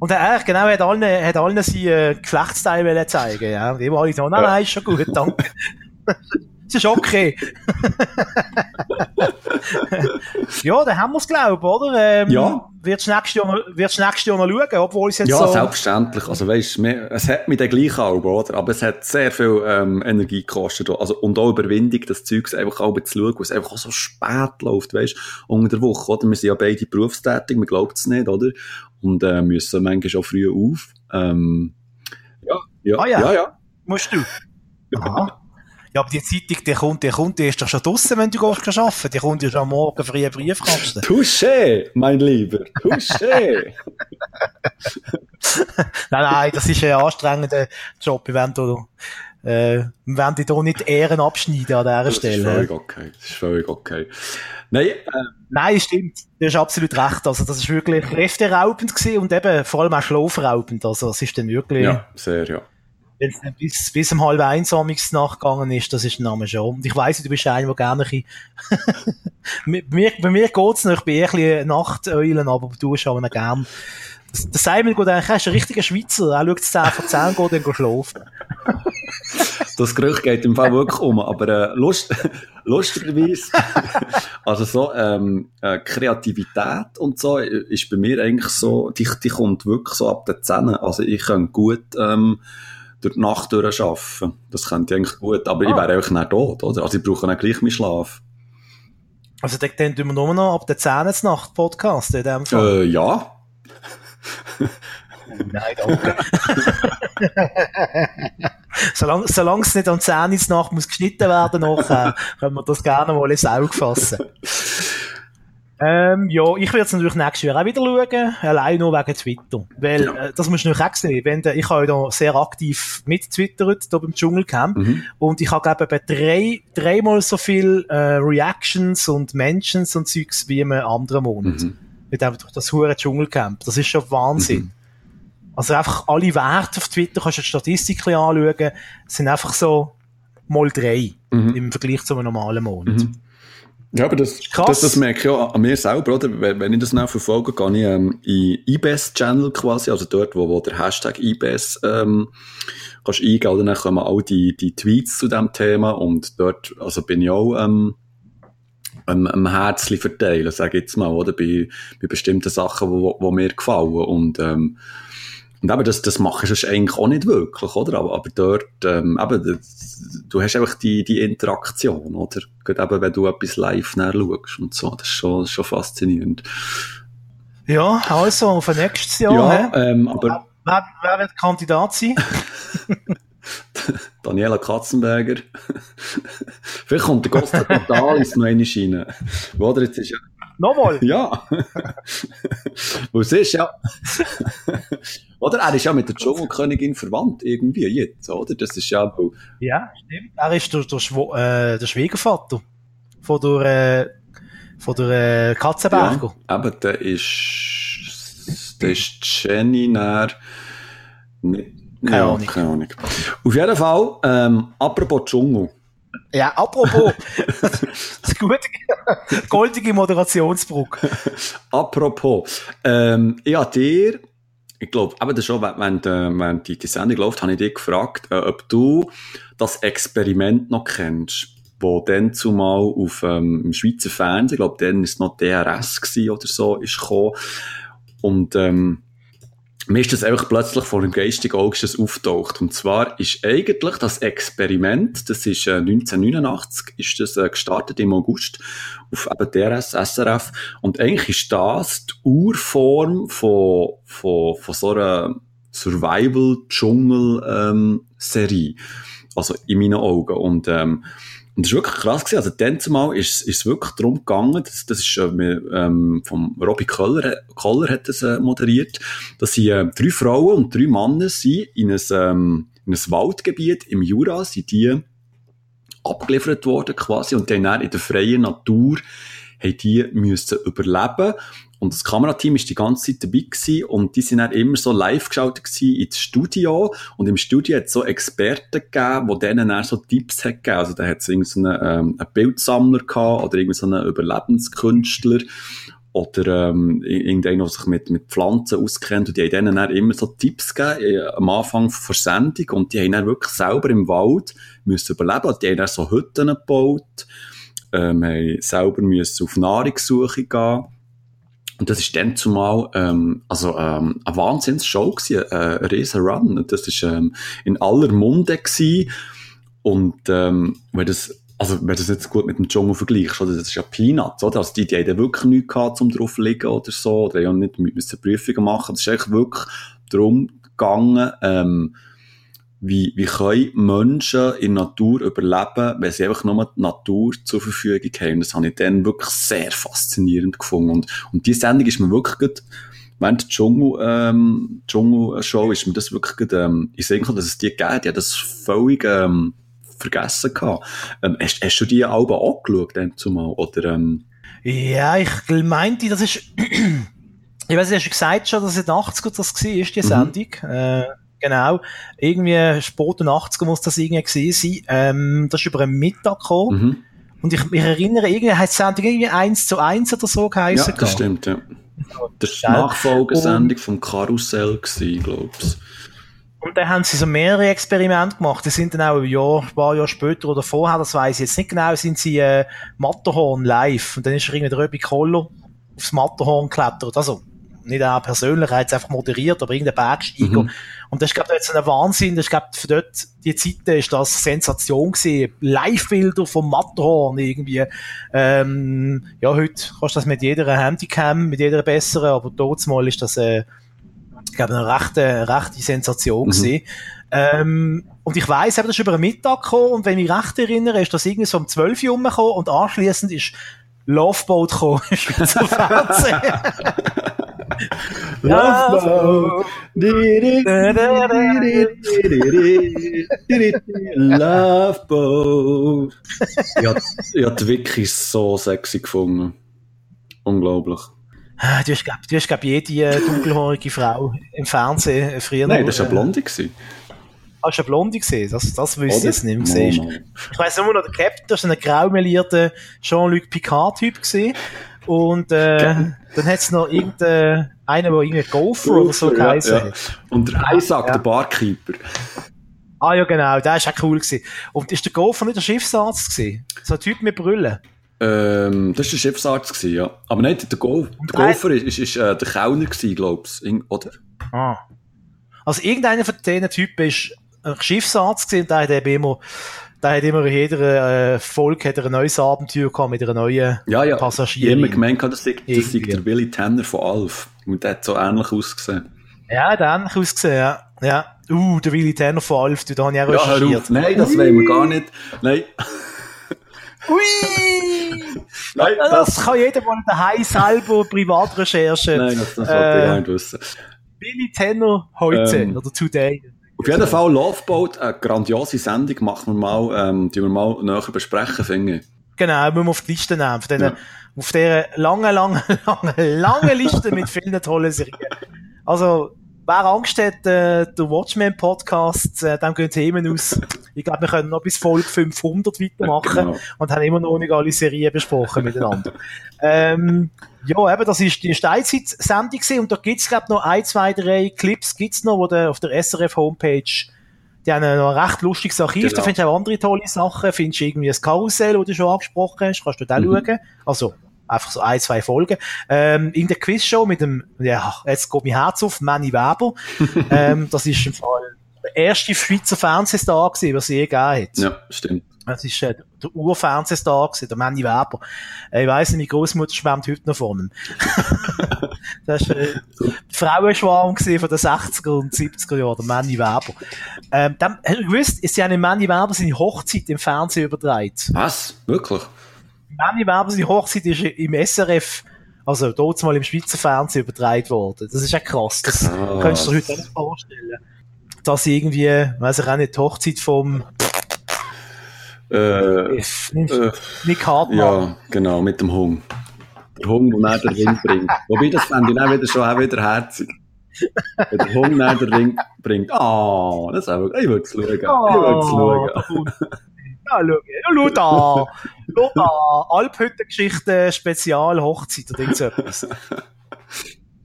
Und er genau, hat allen, hat allen seinen Geschlechtsteil zeigen, ja. Und immer alle so, nein, nein, ist schon gut, danke. *laughs* Das ist okay. *laughs* ja, dann haben wir es, glaube ich, oder? Ähm, ja. Wird nächstes Jahr, wird's nächstes Jahr noch schauen, obwohl es jetzt ja, so... Ja, selbstverständlich. Also weißt, es hat mit der gleichen Alben, oder? Aber es hat sehr viel ähm, Energie gekostet. Also, und auch Überwindung, das Zeug einfach auch zu schauen, weil es einfach auch so spät läuft, weißt unter der Woche, oder? Wir sind ja beide berufstätig, man glaubt es nicht, oder? Und äh, müssen manchmal auch früh auf. Ähm, ja, ja, ah, ja. ja, ja. Musst du? Aha. Ja, aber die Zeitung, die kommt, die kommt, die ist doch schon draussen, wenn du gehst arbeiten. Die kommt ja schon am Morgen früh Briefkasten. Touché, mein Lieber, touché. *laughs* nein, nein, das ist ein anstrengender Job. Wir werden da, äh, wir dich hier nicht Ehren abschneiden an dieser Stelle. Das ist völlig okay. Das ist völlig okay. Nein, äh, Nein, stimmt. Du hast absolut recht. Also, das ist wirklich kräfteraubend gewesen und eben vor allem auch schlafraubend. Also, es ist dann wirklich. Ja, sehr, ja wenn es dann bis, bis um halb eins nachgegangen ist, das ist der Name schon. Und ich weiss, du bist einer, der gerne ein bei *laughs* mir, bei mir geht's noch, ich bin eher ein Nachteulen, aber du schaust auch gern. Der Simon geht eigentlich, er ist ein richtiger Schweizer, er schaut 10 von 10, geht dann schlafen. *laughs* das Gerücht geht im Fall wirklich um, aber äh, lust, *laughs* lustigerweise, also so ähm, äh, Kreativität und so ist bei mir eigentlich so, die, die kommt wirklich so ab den Zähnen. Also ich kann gut ähm, durch die Nacht durcharbeiten. Das könnte ich eigentlich gut, aber ah. ich wäre eigentlich nicht tot, oder? Also ich brauche dann gleich meinen Schlaf. Also dann, dann tun wir nur noch ab der 10 Nacht Podcast in dem Fall? Äh, ja. Nein, danke. *laughs* solange, solange es nicht am 10 Nacht muss geschnitten werden, noch, äh, können wir das gerne mal ins Auge fassen. *laughs* Ähm, ja, ich werde es natürlich nächstes Jahr auch wieder schauen, allein nur wegen Twitter. Weil, ja. äh, das musst du natürlich auch sehen, wenn der, ich habe ja sehr aktiv mit Twittert, hier beim Dschungelcamp, mhm. und ich habe, glaube ich, drei, dreimal so viel äh, Reactions und Mentions und Zeugs wie im anderen Monat. Mhm. Mit einfach das hure Dschungelcamp. Das ist schon Wahnsinn. Mhm. Also einfach alle Werte auf Twitter, kannst du die Statistik anschauen, sind einfach so mal drei mhm. im Vergleich zu einem normalen Monat. Mhm. Ja, aber das, das, das merke ich auch an mir selber, oder? Wenn ich das noch verfolge, gehe ich ähm, in eBest-Channel quasi, also dort, wo, wo der Hashtag eBest ähm, kannst eingehen, oder dann kommen all die, die Tweets zu dem Thema und dort, also bin ich auch ähm, ähm, ein Herzchen verteilen, sage ich jetzt mal, oder? Bei, bei bestimmten Sachen, wo, wo mir gefallen und ähm, und eben, das, das machst du eigentlich auch nicht wirklich, oder? Aber, aber dort, ähm, eben, du hast einfach die, die Interaktion, oder? Gerade eben, wenn du etwas live schaust und so, das ist schon, das ist schon faszinierend. Ja, also, auf nächstes Jahr, Ja, ähm, aber... Wer, wer wird Kandidat sein? *laughs* Daniela Katzenberger. *laughs* Vielleicht kommt der Costa Totalis noch eine rein. Oder jetzt ist ja Nochmal? Ja. Es ist ja... oder? Er ist ja mit der Dschungelkönigin verwandt, irgendwie jetzt, oder? Das ist ja... Ja, stimmt. Er ist der, der, Schwo äh, der Schwiegervater von der, äh, von der äh, Katzenberger. Ja, aber der ist... Der ist Jenny näher... Keine ja, Ahnung. Keine Ahnung. Auf jeden Fall, ähm, apropos Dschungel. Ja, apropos, *laughs* *laughs* das gute, goldige Moderationsbrücke. *laughs* apropos, ähm, habe dir, ich glaube, eben schon, wenn, wenn die, die Sendung läuft, habe ich dich gefragt, äh, ob du das Experiment noch kennst, wo dann zumal auf ähm, Schweizer Fernsehen, ich glaube, dann ist es noch DRS oder so, ist gekommen. Und ähm, mir ist das einfach plötzlich vor dem geistigen Auge auftaucht. Und zwar ist eigentlich das Experiment, das ist äh, 1989, ist das äh, gestartet im August auf eben DRS, SRF. Und eigentlich ist das die Urform von, von, von so einer Survival-Dschungel-Serie. Ähm, also in meinen Augen. Und ähm, und das ist wirklich krass gewesen. Also, dann zumal ist, ist es wirklich darum gegangen, das, das ist, äh, ähm, vom Robbie Köller, Köller hat das äh, moderiert, dass sie, äh, drei Frauen und drei Männer sind in ein, ähm, in ein Waldgebiet im Jura, sind die abgeliefert worden quasi und dann in der freien Natur haben die müssen überleben und das Kamerateam ist die ganze Zeit dabei gewesen und die sind dann immer so live geschaltet gewesen ins Studio. Und im Studio hat es so Experten gegeben, die denen dann so Tipps hat gegeben. Also da hat es irgendeinen ähm, einen Bildsammler gehabt oder irgendeinen Überlebenskünstler oder ähm, irgendeiner, der sich mit, mit Pflanzen auskennt. Und die haben denen dann immer so Tipps gegeben äh, am Anfang der Sendung. Und die haben dann wirklich selber im Wald müssen überleben. Und die haben dann so Hütten gebaut, ähm, haben selber müssen auf Nahrungssuche gehen und das ist dann zumal, ähm, also, ähm, eine Wahnsinnsshow gewesen, äh, ein riesen Run. Das ist, ähm, in aller Munde gewesen. Und, ähm, wenn das, also, wenn das jetzt gut mit dem Dschungel vergleichst, oder? Das ist ja Peanuts, oder? Also, die, die haben wirklich nichts gehabt, um drauf liegen oder so, oder haben nicht müssen Prüfungen machen. Das ist eigentlich wirklich darum gegangen, ähm, wie, wie können Menschen in der Natur überleben, wenn sie einfach nur die Natur zur Verfügung haben. Das habe ich dann wirklich sehr faszinierend gefunden. Und, und diese Sendung ist mir wirklich gut, während der Dschungel, ähm, Dschungel-Show ist mir das wirklich gut, ähm, ich sehe dass es die gegeben die hat das völlig, ähm, vergessen gehabt. Ähm, hast, hast du die Alben angeschaut, dann zumal, oder, ähm? Ja, ich meinte, das ist, *clears throat* ich weiß, du hast gesagt schon, dass es 80 das war, die mhm. Sendung. Mhm. Äh, Genau. Irgendwie spät 80er muss das irgendwie gewesen sein. Ähm, das ist über einen Mittag gekommen. Mhm. Und ich mich erinnere, irgendwie hat die Sendung irgendwie 1 zu 1 oder so geheißen. Ja, das stimmt, ja. Das war die Nachfolgesendung vom Karussell gewesen, glaub's. Und dann haben sie so mehrere Experimente gemacht. Die sind dann auch ein, Jahr, ein paar Jahre später oder vorher, das weiß ich jetzt nicht genau, sind sie äh, Matterhorn live. Und dann ist irgendwie der Röbi Koller aufs Matterhorn geklettert. Also, nicht er persönlich, er hat es einfach moderiert, aber irgendein Bergsteiger. Mhm. Und das ist, glaube ich, jetzt ein Wahnsinn. Das ist, glaube für dort, die Zeit ist das Sensation gewesen. Live-Bilder vom Matterhorn irgendwie. Ähm, ja, heute kannst du das mit jeder Handycam, mit jeder besseren, aber dort mal ist das, äh, ich glaube, eine rechte, rechte Sensation mhm. gewesen. Ähm, und ich weiss, das ist über den Mittag gekommen und wenn ich mich recht erinnere, ist das irgendwie so um 12 Uhr gekommen und anschließend ist Loveboat gekommen, *laughs* Schweizer Fernsehen. *laughs* Loveboat. Loveboat. Ja, ich habe die Wiki so sexy gefunden. Unglaublich. Ah, du hast, du hast glaub, jede äh, dunkelhaarige Frau im Fernsehen früher Nein, das war eine Blonde. Gewesen. Hast du eine Blonde gesehen? Das, das wüsste ich jetzt nicht mehr. Oh, ich weiss nur noch, der Captain, das war ein graumelierter Jean-Luc Picard-Typ gesehen. Und äh, dann hat es noch irgendeinen, der irgendwie Gopher oder so geheißen ja, ja. Und der Isaac, ja. der Barkeeper. Ah ja, genau, der ist auch cool gewesen. Und ist der Gopher nicht der Schiffsarzt gewesen? So ein Typ mit Brüllen? Ähm, das war der Schiffsarzt, gewesen, ja. Aber nicht, der, Go der Gopher ist, ist, ist äh, der Kellner glaubst du, oder? Ah. Also irgendeiner von diesen Typen ist ein Schiffsarzt gewesen, der hat eben immer da hat immer jeder äh, hat er ein neues Abenteuer gehabt mit einer neuen ja, ja. Passagierin. Ich habe immer gemeint, das sei, das sei der Willy Tanner von Alf. Und der hat so ähnlich ausgesehen. Ja, hat ähnlich ausgesehen, ja. ja. Uh, der Willy Tanner von Alf, da habe ich auch ja, recherchiert. Nein, das wollen wir gar nicht. Nein. *laughs* Ui! *laughs* Nein, Das, das, kann jeder mal daheim selber Privatrecherche. nein, das, das wollte ich Äh, gar nicht wissen. Billy Tenor heute Ähm, oder today. Auf jeden Fall Loveboat, eine grandiose Sendung, machen wir mal, ähm, die wir mal näher besprechen, finde ich. Genau, müssen wir auf die Liste nehmen. Von denen, Ja. Auf dieser langen, langen, langen, *laughs* langen Liste mit vielen tollen Serien. Also, wer Angst hat, äh, der Watchmen-Podcast, äh, dem gehen Themen aus. Ich glaube, wir können noch bis Folge 500 weitermachen Genau. und haben immer noch nicht alle Serien besprochen miteinander. ähm, ja, eben, das ist die Steinzeit-Sendung und da gibt's glaube noch ein, zwei, drei Clips gibt's noch, wo der, auf der SRF-Homepage die haben noch ein recht lustiges Archiv, Genau. da findest du auch andere tolle Sachen, findest du irgendwie das Karussell, das du schon angesprochen hast, kannst du da Mhm. schauen. Also, einfach so ein, zwei Folgen. Ähm, in der Quizshow mit dem, ja, jetzt geht mein Herz auf, Manny Weber. *laughs* ähm, das ist im Fall der erste Schweizer Fernsehstar gewesen, was es je gegeben hat. Ja, stimmt. Das ist äh, der Urfernsehstar gewesen, der Manny Weber. Äh, ich weiss nicht, meine Großmutter schwärmt heute noch von ihm. *laughs* das war äh, Frauenschwarm gewesen von den 60er und 70er Jahren, der Manny Weber. Ähm, dann, hast du gewusst, ist ja Manny Weber seine Hochzeit im Fernsehen übertragen. Was? Wirklich? Manny Weber seine Hochzeit ist im SRF, also dort mal im Schweizer Fernsehen übertragen worden. Das ist ja krass. Das Krass. könntest du dir heute nicht vorstellen. Dass irgendwie, weiss ich auch nicht, die Hochzeit vom Äh, äh, Nick Hartmann. ja, genau, mit dem Hung. Der Hung, der dann den Ring bringt. Wobei, das fände ich dann wieder schon auch wieder herzig. Wenn der Hung dann den Ring bringt. Ah, das ist auch, ich würde es schauen. Ich würde es schauen. Da kommt- Ja, schau, ja, da. *laughs* Schau da. Alphüttengeschichte, Spezial, Hochzeit oder irgend so etwas.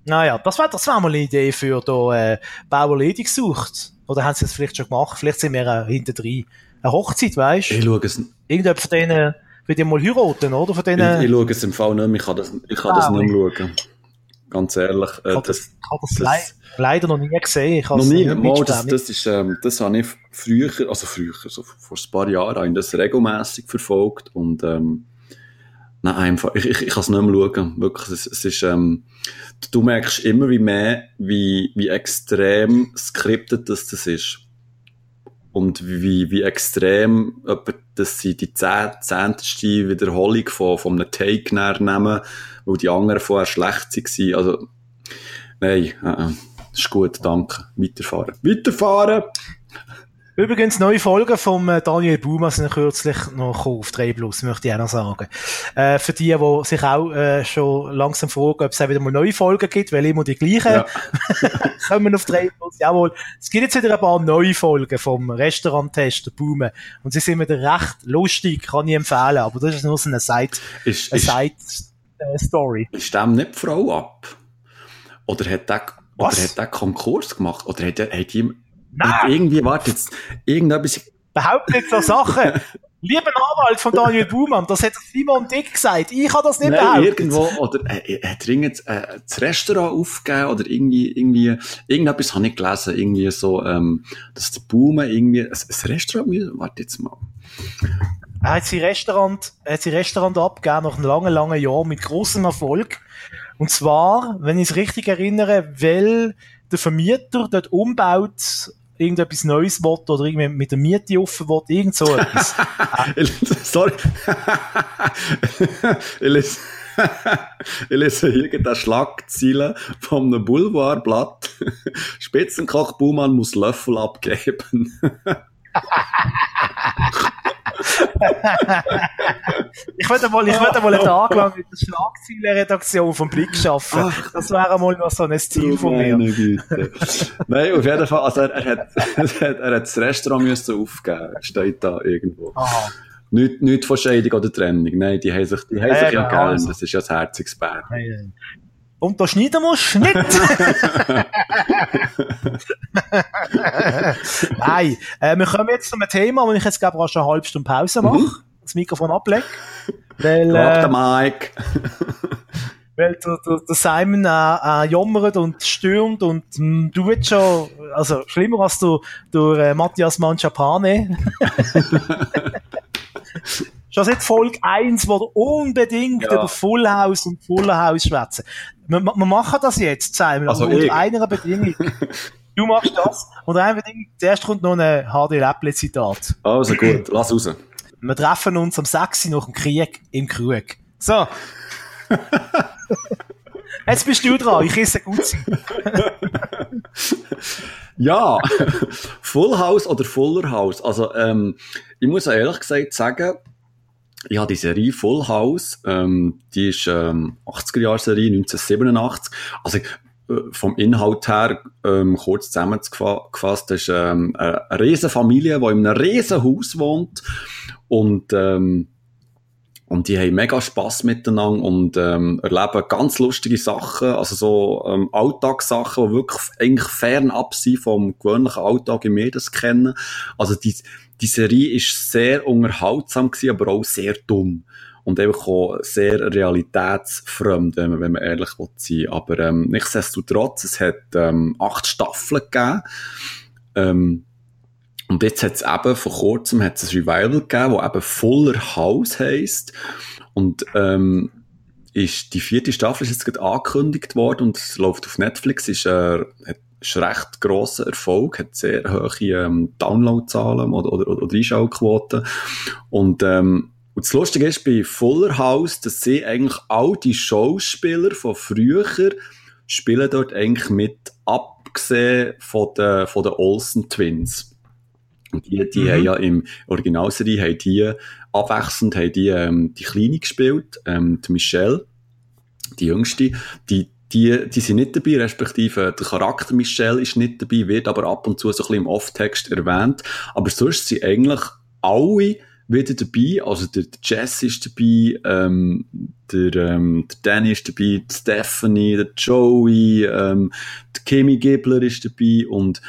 Naja, das wäre das wär mal eine Idee für da, äh, Bauer Ledig sucht. Oder haben sie das vielleicht schon gemacht? Vielleicht sind wir äh, hinter drin. Eine Hochzeit, weißt Ich du? schaue es, Irgendjemand von denen, will die mal heiraten, oder? Von ich, denen, ich schaue es im Fall nicht mehr. Ich kann das, ich kann das nicht mehr schauen. Ganz ehrlich. Äh, ich habe das, das, hab das, das- lei- leider noch nie gesehen. Ich noch nie, nicht mal, das, das ist, ähm, das habe ich früher, also früher, so vor ein paar Jahren, habe ich das regelmäßig verfolgt und, ähm, nein, einfach, ich, ich, ich kann es nicht mehr schauen. Wirklich, es, es ist, ähm, du merkst immer wie mehr, wie, wie extrem scripted das, das ist. Und wie, wie extrem, dass sie die zehn- zehnteste Wiederholung von, von einem Take nehmen, weil die anderen vorher schlecht waren. Also, nein, äh, äh, ist gut, danke. Weiterfahren. Weiterfahren! Übrigens, neue Folgen vom äh, Daniel Baumann sind kürzlich noch gekommen auf 3 Plus, möchte ich auch noch sagen. Äh, für die, die sich auch äh, schon langsam fragen, ob es auch wieder mal neue Folgen gibt, weil immer die gleichen Ja. *laughs* kommen auf 3 Plus. Jawohl, es gibt jetzt wieder ein paar neue Folgen vom Restauranttester Baumann. Und sie sind wieder recht lustig, kann ich empfehlen, aber das ist nur so eine Side, Ist, eine ist, Side äh, dem nicht die Frau ab? Oder hat der, oder hat der Konkurs gemacht? Oder hat, er- hat ihm, Nein! hat irgendwie, warte jetzt, irgendetwas, Behauptet nicht so Sachen. *laughs* Lieber Anwalt von Daniel Baumann, das hat Simon Dick gesagt. Ich habe das nicht nein, behauptet. irgendwo, oder, äh, hat er irgend, äh, das Restaurant aufgegeben, oder irgendwie, irgendwie, irgendetwas habe ich gelesen, irgendwie so, ähm, dass der Baume irgendwie, ein, ein Restaurant, warte jetzt mal. Er hat sein Restaurant, er hat sein Restaurant abgegeben nach einem langen, langen Jahr mit großem Erfolg. Und zwar, wenn ich es richtig erinnere, weil der Vermieter dort umbaut, irgendetwas Neues will oder irgendwie mit der Miete offen will, irgend so etwas. *laughs* Sorry. ich lese, ich lese hier den Schlagzeilen von einem Boulevardblatt. Spitzenkoch Baumann muss Löffel abgeben. Ich würde mal, ich würde mal einen Tag lang mit der Schlagzeilenredaktion vom Blick schaffen. Ach. Das wäre mal noch so ein Ziel von mir. Nein, auf jeden Fall, also er, er, hat, *laughs* er, hat, er hat das Restaurant müssen aufgeben, steht da irgendwo. Aha. Nicht, nicht von Scheidung oder Trennung, nein, die haben sich, die haben sich ja Eben, gern, also. das ist ja das Herzigsbär. Und da schneiden musst du nicht. *laughs* *laughs* Nein, äh, wir kommen jetzt zu einem Thema, wo ich jetzt glaube ich schon eine halbe Stunde Pause mache, das Mikrofon ablege. Weil, äh, Mike. *laughs* weil der, der, der Simon äh, äh, jammert und stürmt und mh, du willst schon, also schlimmer als der, der äh, Matthias Manchapane. Schon seit Folge 1, wo er unbedingt Ja. über Full House und Full House schwätzen. Wir, wir machen das jetzt, Simon, Also unter ich. einer Bedingung. *laughs* Du machst das. Und eine Bedingung, zuerst kommt noch ein HD Läppli Zitat. Also gut, lass raus. Wir treffen uns am 6. nach dem Krieg im Krug. So. *laughs* Jetzt bist du dran, ich esse gut *laughs* ja, Full House oder Fuller House. Also, ähm, ich muss ehrlich gesagt sagen, habe die Serie Full House, ähm, die ist ähm, 80er-Jahre-Serie, 1987. Also äh, vom Inhalt her ähm, kurz zusammengefasst, das ist ähm, eine riesige Familie, die in einem riesen Haus wohnt und ähm, und die haben mega Spass miteinander und ähm, erleben ganz lustige Sachen, also so ähm, Alltagssachen, die wirklich eigentlich fernab sind vom gewöhnlichen Alltag, wie wir das kennen. Also die, die Serie ist sehr unterhaltsam gewesen, aber auch sehr dumm. Und einfach auch sehr realitätsfremd, wenn man, wenn man ehrlich will sein. Aber ähm, nichtsdestotrotz, es hat ähm, acht Staffeln gegeben. Ähm, und jetzt hat es eben vor kurzem hat's ein Revival gegeben, das eben Fuller House heisst. Und ähm, ist, die vierte Staffel ist jetzt gerade angekündigt worden und es läuft auf Netflix, ist, äh, hat, ist recht grosser Erfolg, hat sehr hohe ähm, Downloadzahlen oder, oder, oder Einschaltquoten. Und, ähm, und das Lustige ist bei Fuller House, dass sie eigentlich all die Schauspieler von früher spielen dort eigentlich mit, abgesehen von den, von den Olsen Twins. Und die, die mhm. haben ja im Originalserie, haben die abwechselnd, haben die, ähm, die Kleine gespielt, ähm, die Michelle, die Jüngste, die, die, die sind nicht dabei, respektive der Charakter Michelle ist nicht dabei, wird aber ab und zu so ein bisschen im Off-Text erwähnt. Aber sonst sind eigentlich alle wieder dabei, also der, der Jess ist dabei, ähm, der, ähm, der Danny ist dabei, Stephanie, der Joey, ähm, der Kimi Gibbler ist dabei und,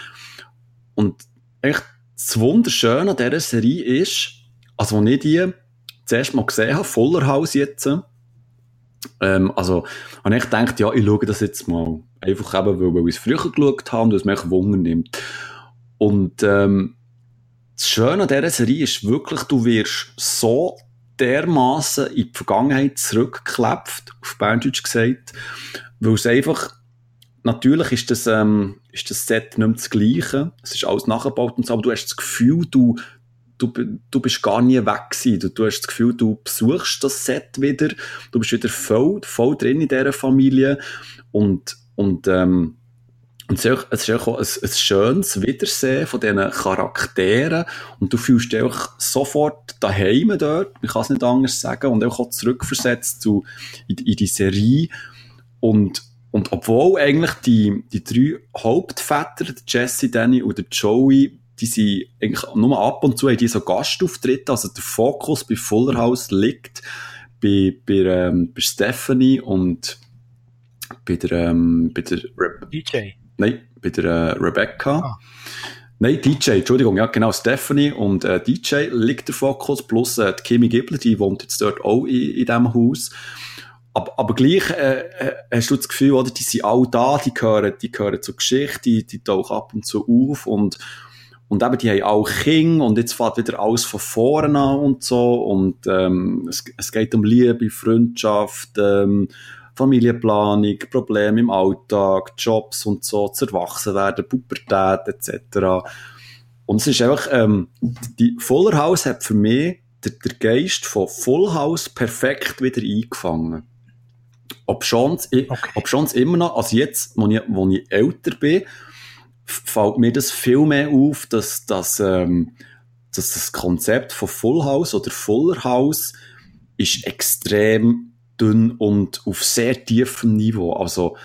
und echt das Wunderschöne an dieser Serie ist, also als ich die zuerst mal gesehen habe, Voller Haus jetzt, ähm, also, habe ich gedacht, ja, ich schaue das jetzt mal. Einfach eben, weil, weil ich es früher geschaut habe und es mich Wunder nimmt. Und, ähm, das Schöne an dieser Serie ist wirklich, du wirst so dermaßen in die Vergangenheit zurückgeklebt, auf Berndeutsch gesagt, weil es einfach natürlich ist das, ähm, ist das Set nicht mehr das Gleiche. Es ist alles nachgebaut und so, aber du hast das Gefühl, du, du, du bist gar nie weg gewesen. Du, du hast das Gefühl, du besuchst das Set wieder. Du bist wieder voll, voll drin in dieser Familie. Und, und, ähm, und es ist auch ein, ein schönes Wiedersehen von diesen Charakteren. Und du fühlst dich auch sofort daheim dort. Ich kann es nicht anders sagen. Und auch zurückversetzt zu, in, in die Serie. Und, und obwohl eigentlich die, die drei Hauptväter, Jesse, Danny und Joey, die sind eigentlich nur ab und zu haben die so Gastauftritte, also der Fokus bei Fuller House liegt bei, bei, ähm, bei Stephanie und bei der, ähm, bei der Re DJ. Nein, bei der äh, Rebecca. Ah. Nein, DJ, Entschuldigung, ja genau, Stephanie und äh, DJ liegt der Fokus, plus äh, die Kimi Gibbler, die wohnt jetzt dort auch in, in diesem Haus. Aber, aber gleich äh, äh, hast du das Gefühl, oder, die sind all da, die gehören, die gehören zur Geschichte, die, die tauchen ab und zu auf und, und eben, die haben auch Kinder und jetzt fährt wieder alles von vorne an und so und ähm, es, es geht um Liebe, Freundschaft, ähm, Familienplanung, Probleme im Alltag, Jobs und so, zu erwachsen werden, Pubertät etc. Und es ist einfach, ähm, die Fuller House hat für mich der, der Geist von Full House perfekt wieder eingefangen. Ob schon okay. es immer noch, also jetzt, wo ich, wo ich älter bin, fällt mir das viel mehr auf, dass, dass, ähm, dass das Konzept von Full House oder Fuller House ist extrem dünn und auf sehr tiefem Niveau. Also,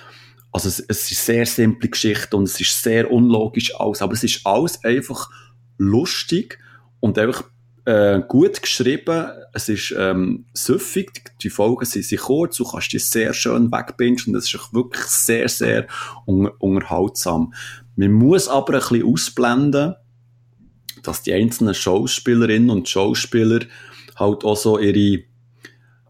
also es, es ist sehr simple Geschichte und es ist sehr unlogisch alles, aber es ist alles einfach lustig und einfach äh, gut geschrieben, es ist ähm, süffig, die Folgen sind, sind kurz, du kannst die sehr schön wegbingen und es ist wirklich sehr, sehr un unterhaltsam. Man muss aber ein bisschen ausblenden, dass die einzelnen Schauspielerinnen und Schauspieler halt auch so ihre,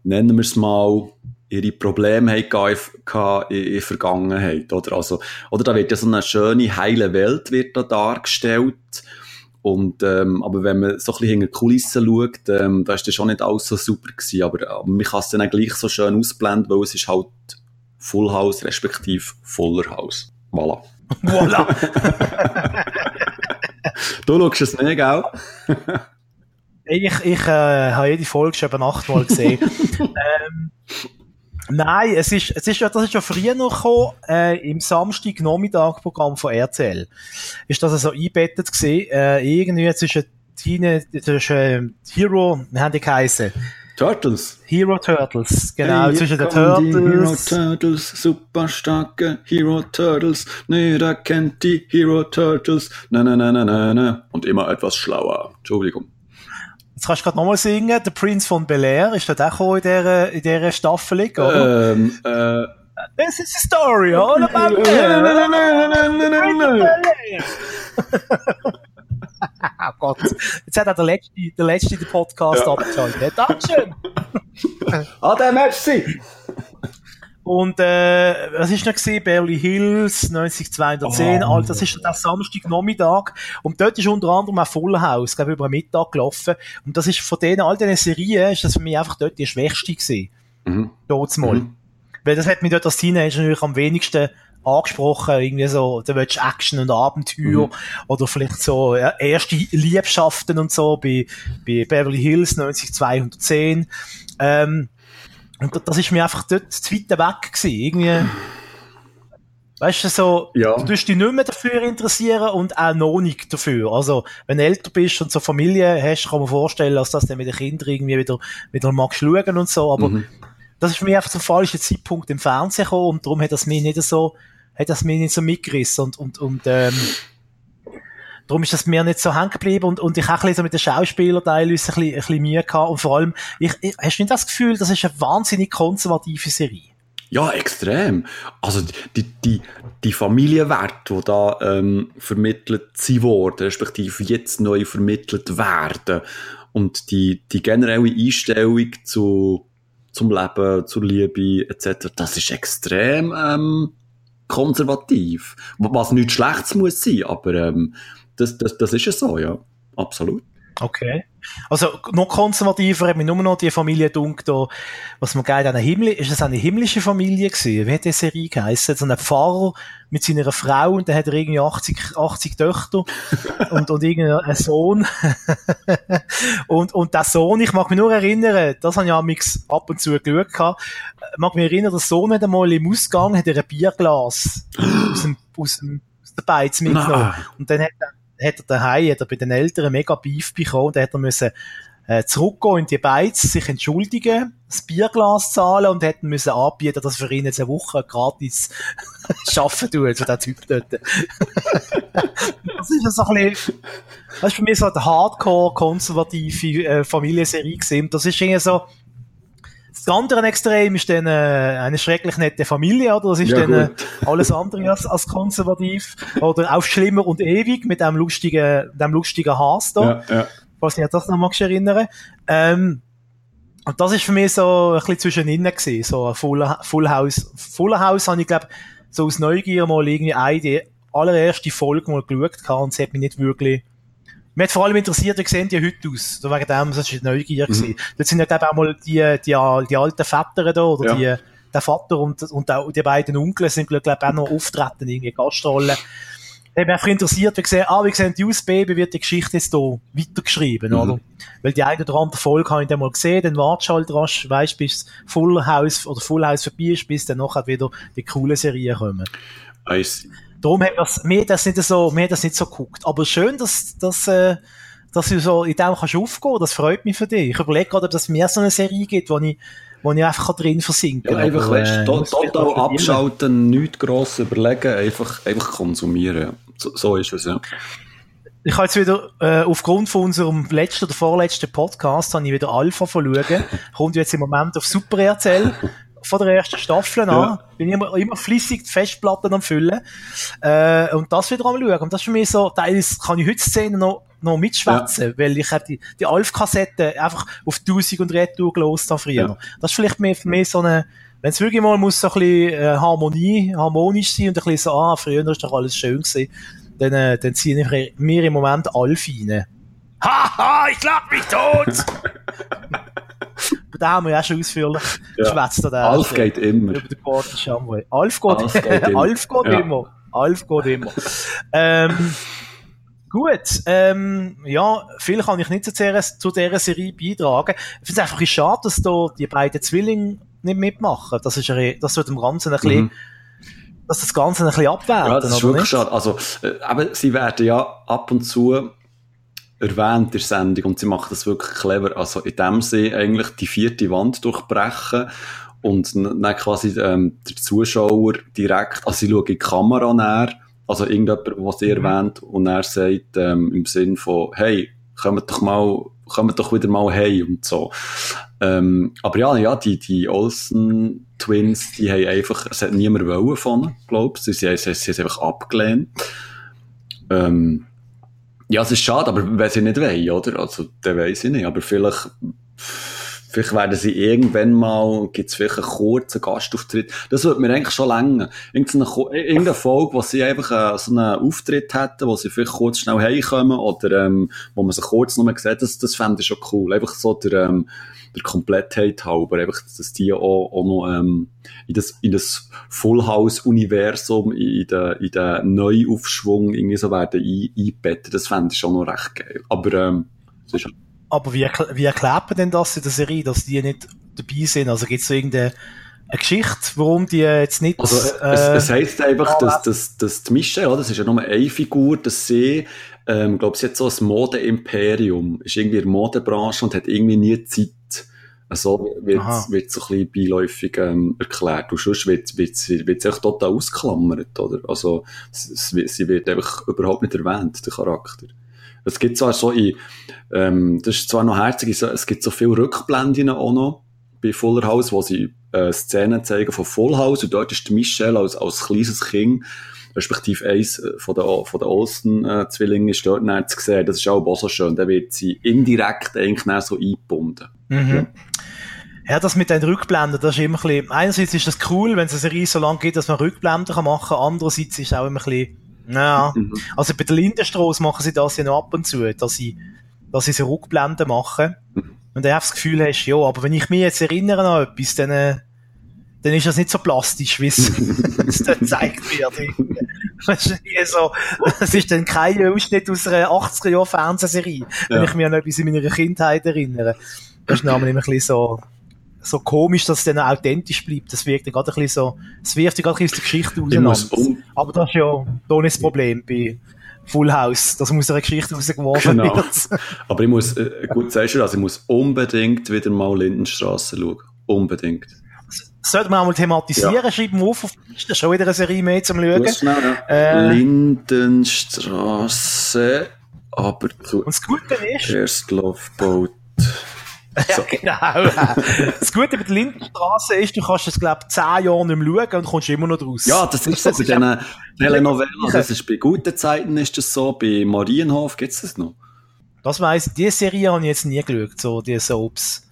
nennen wir es mal, ihre Probleme hatten in der Vergangenheit, oder? Also, oder da wird ja so eine schöne, heile Welt wird da dargestellt, und, ähm, aber wenn man so ein bisschen hinter die Kulissen schaut, ähm, da ist das schon nicht alles so super gewesen. Aber, aber man kann es dann auch gleich so schön ausblenden, weil es ist halt Full House respektive Fuller House. Voilà. Voilà. du schaust es nicht, gell? Ich, ich äh, habe jede Folge schon über Nacht mal gesehen. *laughs* ähm, nein, es ist, es ist ja, das ist ja früher noch gekommen, äh, im Samstag-Nachmittag-Programm von RTL. Ist das so eingebettet gesehen, äh, irgendwie zwischen Tine, zwischen Hero, wie haben die geheißen? Turtles. Hero Turtles, genau, Hey, zwischen den Die Hero Turtles. Turtles, super starke Hero Turtles. Jeder kennt die Hero Turtles. Na, na, na, na, na, na. Und immer etwas schlauer. Entschuldigung. Jetzt kannst du gerade nochmal singen, der Prince von Bel Air, ist dort auch in dieser, in dieser Staffel, oder? Ähm, äh. This is a story all about *laughs* Oh Gott. Jetzt hat auch der Letzte, der Letzte den Podcast Ja. abgeschaltet. Dankeschön. Ade, merci! Und, äh, was ist noch gesehen? Beverly Hills, 90210, Oh. Alter, das ist der Samstagnachmittag. Und dort ist unter anderem auch Full House, glaube ich, über den Mittag gelaufen. Und das ist von denen, all diesen Serien, ist das für mich einfach dort die schwächste gewesen. Mhm. Dort mal. Mhm. Weil das hat mich dort als Teenager natürlich am wenigsten angesprochen, irgendwie so, da willst du Action und Abenteuer Mhm. oder vielleicht so ja, erste Liebschaften und so bei, bei Beverly Hills 90210. Ähm, und da- das ist mir einfach dort zu weit weg gewesen. Irgendwie, weißt du, so, Ja. du tust dich nicht mehr dafür interessieren und auch noch nicht dafür. Also, wenn du älter bist und so Familie hast, kann man vorstellen, dass das dann mit den Kindern irgendwie wieder, wieder magst schauen und so, aber Mhm. das ist für mich einfach zum falschen Zeitpunkt im Fernsehen gekommen und darum hat das mich nicht so, hat das mich nicht so mitgerissen und, und, und, ähm, darum ist das mir nicht so hängen geblieben und, und ich habe so mit den Schauspielern teilweise ein bisschen, ein bisschen Mühe gehabt und vor allem, ich, ich, hast du nicht das Gefühl, das ist eine wahnsinnig konservative Serie? Ja, extrem. Also die, die, die Familienwerte, die da ähm, vermittelt sie worden, respektive jetzt neu vermittelt werden und die, die generelle Einstellung zu, zum Leben, zur Liebe etc., das ist extrem ähm, konservativ. Was nichts Schlechtes muss sein, aber ähm, das, das, das ist ja so, ja. Absolut. Okay. Also, noch konservativer hat mich nur noch die Familie dunkt, da, was man geil eine Himmel, ist es eine himmlische Familie gewesen? Wie hat die Serie geheißen? So ein Pfarrer mit seiner Frau und dann hat er irgendwie 80, 80 Töchter *laughs* und, und irgendeinen Sohn. *laughs* und, und der Sohn, ich mag mich nur erinnern, das habe ich amix ab und zu geschaut, gehabt, mag mich erinnern, der Sohn hat einmal im Ausgang, hat er ein Bierglas aus dem, aus dem, aus der Beiz mitgenommen. Und dann hat er, hat er daheim, hat er bei den Eltern mega Beef bekommen, und hat er müssen, äh, zurückgehen in die Beiz, sich entschuldigen, das Bierglas zahlen und hätten müssen anbieten, dass für ihn jetzt eine Woche gratis *laughs* arbeiten tut, für den Typ dort. *laughs* das ist so ein bisschen, das ist für mich so eine hardcore-konservative äh, Familienserie gewesen. Das ist irgendwie so, das andere Extrem ist dann äh, eine schrecklich nette Familie, oder? Das ist Ja, dann äh, *laughs* alles andere als, als konservativ. Oder auf Schlimmer und ewig mit dem lustigen, dem lustigen Haas da. Ja, ja. Falls ich mich das noch magst erinnern. Ähm, und das ist für mich so ein bisschen zwischen innen gewesen. So ein Full, Full House. Full House habe ich, glaube so aus Neugier mal irgendwie eine, die allererste Folge mal geschaut und es hat mich nicht wirklich, mich hat vor allem interessiert, wie sehen die heute aus? So wegen dem, das war Neugier gewesen. Dort sind ja, ich, auch mal die, die, die alten Väter da, oder Ja. die, der Vater und, und auch die beiden Onkel sind, glaube ich, auch noch auftreten, irgendwie Gastrollen. Ich habe mich einfach interessiert, wie gesehen, ah, wie sehen die aus, Baby, wird die Geschichte jetzt hier weitergeschrieben, Mhm. oder? Weil die eine oder andere Folge habe ich dann mal gesehen, dann wartest du halt rasch, weißt, bis Full House oder Full House vorbei ist, bis dann nachher wieder die coolen Serien kommen. I see. Darum hat das, mir hat das nicht so, mir hat das nicht so geguckt. Aber schön, dass, dass, äh, dass du so in dem kannst aufgehen, das freut mich für dich. Ich überlege gerade, ob es mehr so eine Serie gibt, wo ich, wo ich einfach drin versinken Ja, kann. einfach, Aber, weißt äh, du, to total abschalten, nichts gross überlegen, einfach, einfach konsumieren. So, so ist es, ja. Ich habe jetzt wieder, äh, aufgrund von unserem letzten oder vorletzten Podcast, habe ich wieder Alpha verloren. Kommt jetzt im Moment auf Super RTL von der ersten Staffel an. Ja. Bin immer, immer flüssig die Festplatten am Füllen. Äh, und das wieder am Schauen. Und das ist für mich so, teilweise kann ich heute Szenen noch, noch mitschwätzen, weil ich habe die, die Alf-Kassette einfach auf 1000 und Retour gelost habe früher. Ja. Das ist vielleicht mehr für mich so eine, wenn es wirklich mal muss so ein bisschen äh, Harmonie, harmonisch sein und ein bisschen so, ah, früher ist doch alles schön gewesen, dann, äh, dann ziehe ich mir im Moment Alf rein. Haha, ich lach mich tot! *laughs* Aber da haben wir ja schon ausführlich Ja. geschwätzt. Alf geht immer. Über den Gordon Shumway. Alf geht, Alf geht *laughs* immer. Alf geht Ja. immer. Alf geht immer. ähm, Gut, ähm, ja, viel kann ich nicht zu dieser, zu dieser Serie beitragen. Ich finde es einfach ein schade, dass da die beiden Zwillinge nicht mitmachen. Das ist das wird dem Ganzen ein bisschen, mhm. dass das Ganze ein bisschen abwerten. Ja, das ist wirklich nicht? schade. Also, äh, aber sie werden ja ab und zu erwähnt in der Sendung und sie machen das wirklich clever. Also, in dem sie eigentlich die vierte Wand durchbrechen und dann quasi ähm, der Zuschauer direkt, also sie schauen in die Kamera näher, also irgendjemand, was sie mhm. erwähnt und er sagt ähm, im Sinn von, hey, kommt doch mal, kommt doch wieder mal hey und so. Ähm, aber ja, ja, die, die Olsen Twins, die haben einfach, es hat niemand wollen von glaubst sie, sie, sie, sie haben es einfach abgelehnt. Ähm, ja, es ist schade, aber wenn sie nicht wollen, oder? Also, dann weiss ich nicht, aber vielleicht, Vielleicht werden sie irgendwann mal, gibt es vielleicht einen kurzen Gastauftritt. Das würde mir eigentlich schon länger. Irgendeine, Folge, wo sie einfach äh, so einen Auftritt hätten, wo sie vielleicht kurz schnell heimkommen oder ähm, wo man sie kurz noch mal sieht, das, das fände ich schon cool. Einfach so der, ähm, der Komplettheit halber, einfach, dass die auch, auch noch ähm, in, das, in das Full House-Universum, in den, in den Neuaufschwung irgendwie so werden ein, einbetten, das fände ich schon noch recht geil. Aber ähm, ist aber wie, wie erklärt man denn das in der Serie, dass die nicht dabei sind? Also gibt es so irgendeine eine Geschichte, warum die jetzt nicht... Also, äh, es, es heisst einfach, dass, dass, dass die Michelle, das ist ja nur eine Figur, dass sie, ähm, glaube sie hat so ein Modeimperium, ist irgendwie in der Modebranche und hat irgendwie nie Zeit. Also wird, wird so ein bisschen beiläufig ähm, erklärt. Und sonst wird, wird, sie, wird sie echt total ausklammert, oder? Also, sie, sie wird einfach überhaupt nicht erwähnt, der Charakter. Es gibt zwar so in, ähm, das ist zwar noch herzig, es gibt so viele Rückblenden auch noch bei Fuller House, wo sie äh, Szenen zeigen von Full House und dort ist Michelle als, als kleines Kind respektive eins äh, von den, von den Olsen-Zwillingen ist dort zu sehen. Das ist auch so schön. Da wird sie indirekt eigentlich so eingebunden. Mhm. Ja. Das mit den Rückblenden, das ist immer ein bisschen, einerseits ist das cool, wenn es eine Serie so lange geht, dass man Rückblenden machen kann, andererseits ist es auch immer ein bisschen, ja, mhm. also bei der Lindenstraße machen sie das ja noch ab und zu, dass sie, dass sie so Rückblenden machen. Und du einfach das Gefühl hast, ja, aber wenn ich mich jetzt erinnere an etwas, dann, äh, dann ist das nicht so plastisch, wie es *laughs* dort gezeigt wird. *laughs* so, es ist dann kein Ausschnitt aus einer 80er-Jahr-Fernsehserie, wenn ja. ich mich an etwas in meiner Kindheit erinnere. Das ist nämlich immer ein bisschen so, so komisch, dass es dann authentisch bleibt. Das wirkt dann gerade ein bisschen so, es wirft gerade ein bisschen aus der Geschichte raus. Aber das ist ja da nicht das Problem bei Full House, dass aus einer Geschichte rausgeworfen genau. wird. *laughs* Aber ich muss, äh, gut sagst du, also ich muss unbedingt wieder mal Lindenstraße schauen. Unbedingt. Das sollte man auch mal thematisieren, ja. schreiben wir auf, auf das ist schon wieder eine Serie mehr zum Schauen. Schnell, ja. äh, Lindenstraße, aber zu Und das Gute ist, First Love Boat. *laughs* So. Ja, genau. *laughs* Das Gute bei der Lindenstraße ist, du kannst es, glaube ich, zehn Jahre nicht mehr schauen und kommst immer noch draus. Ja, das ist so bei diesen Telenovellen. Das ist bei guten Zeiten ist das so, bei Marienhof gibt es das noch. Das weiss, die Serie habe ich jetzt nie geschaut, so die Soaps.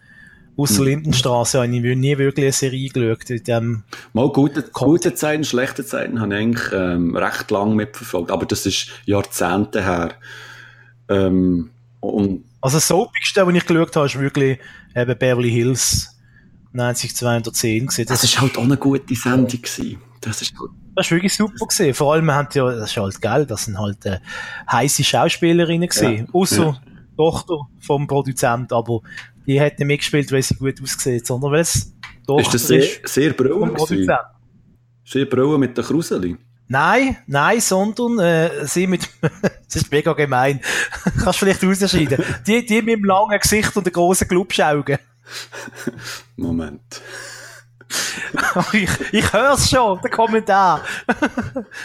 Aus hm. Lindenstraße habe ich nie wirklich eine Serie geschaut. In dem Mal gute, gute Zeiten, schlechte Zeiten habe ich eigentlich ähm, recht lang mitverfolgt, aber das ist Jahrzehnte her. Ähm, und also das Soapigste, was ich geschaut habe, ist wirklich eben Beverly Hills 90210 gewesen. Das, das ist halt auch eine gute Sendung gewesen. Das ist gut. Das ist wirklich super gewesen. Vor allem, haben ja, das ist halt geil, das sind halt äh, heiße Schauspielerinnen gesehen. Ja. Außer ja. Tochter vom Produzent, aber die hat nicht mitgespielt, weil sie gut aussieht, sondern weil es Tochter ist. Das sehr, ist sehr braun Sehr braun mit der Kruseli. Nein, nein, sondern äh, sie mit, *laughs* das ist mega gemein, *laughs* kannst du vielleicht unterscheiden. Die, die mit dem langen Gesicht und den grossen Glubschaugen. *laughs* Moment. ich, ich hör's schon, der Kommentar.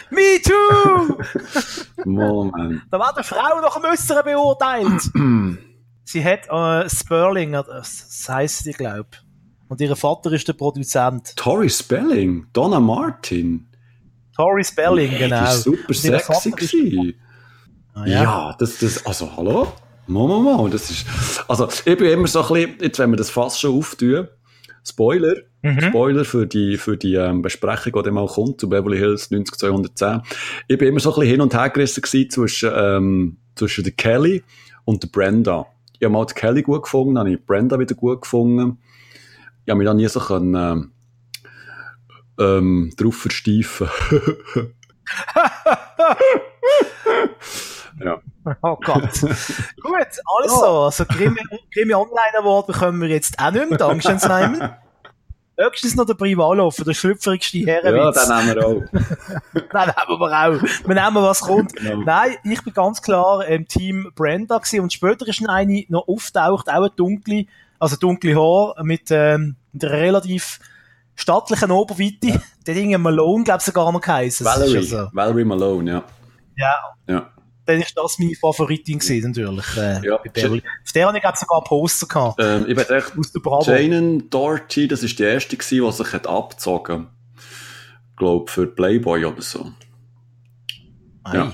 Me too! Moment. Da war der Frau noch Müsser beurteilt. *clears throat* sie hat äh, Sperling, das heisst sie, glaub. Und ihr Vater ist der Produzent. Tori Spelling, Donna Martin. Tori Spelling, genau. Das war super sexy. Ah, ja. ja, das, das, also, hallo? Mama, Mama, das ist, also, ich bin immer so ein bisschen, jetzt, wenn wir das fast schon auftun, Spoiler, mhm. Spoiler für die, für die ähm, Besprechung, die dann mal kommt, zu Beverly Hills 90210. Ich bin immer so ein bisschen hin und her gerissen zwischen, ähm, zwischen der Kelly und der Brenda. Ich habe mal die Kelly gut gefunden, dann habe ich Brenda wieder gut gefunden. Ich habe mich dann nie so können, ähm, ähm, drauf versteifen. *laughs* ja. Oh Gott. *laughs* Gut, also, also Krimi, Krimi Online Award bekommen wir jetzt auch nicht mehr. Dankeschön, Simon. Höchstens noch der Privalov, der schlüpferigste Herrenwitz. Ja, den nehmen wir auch. *laughs* Nein, nehmen wir auch. Wir nehmen, was kommt. Genau. Nein, ich bin ganz klar im Team Brenda gewesen und später ist noch eine noch auftaucht, auch eine dunkle, also dunkle Haar mit, ähm, mit einer relativ stattlichen Oberweite. *laughs* Der Ding Malone, glaube ich, sogar noch geheißen. Valerie, ja so. Valerie Malone, ja. Ja, ja. dann ist das meine Favoritin gewesen, natürlich. Äh, Ja. Auf der habe ich, glaube ich, sogar Poster gehabt. Ähm, ich bin echt, Aus der Bravo. Janen Doherty, das ist die erste gewesen, die sich hat abgezogen. Glaub, für Playboy oder so. Ei. ja.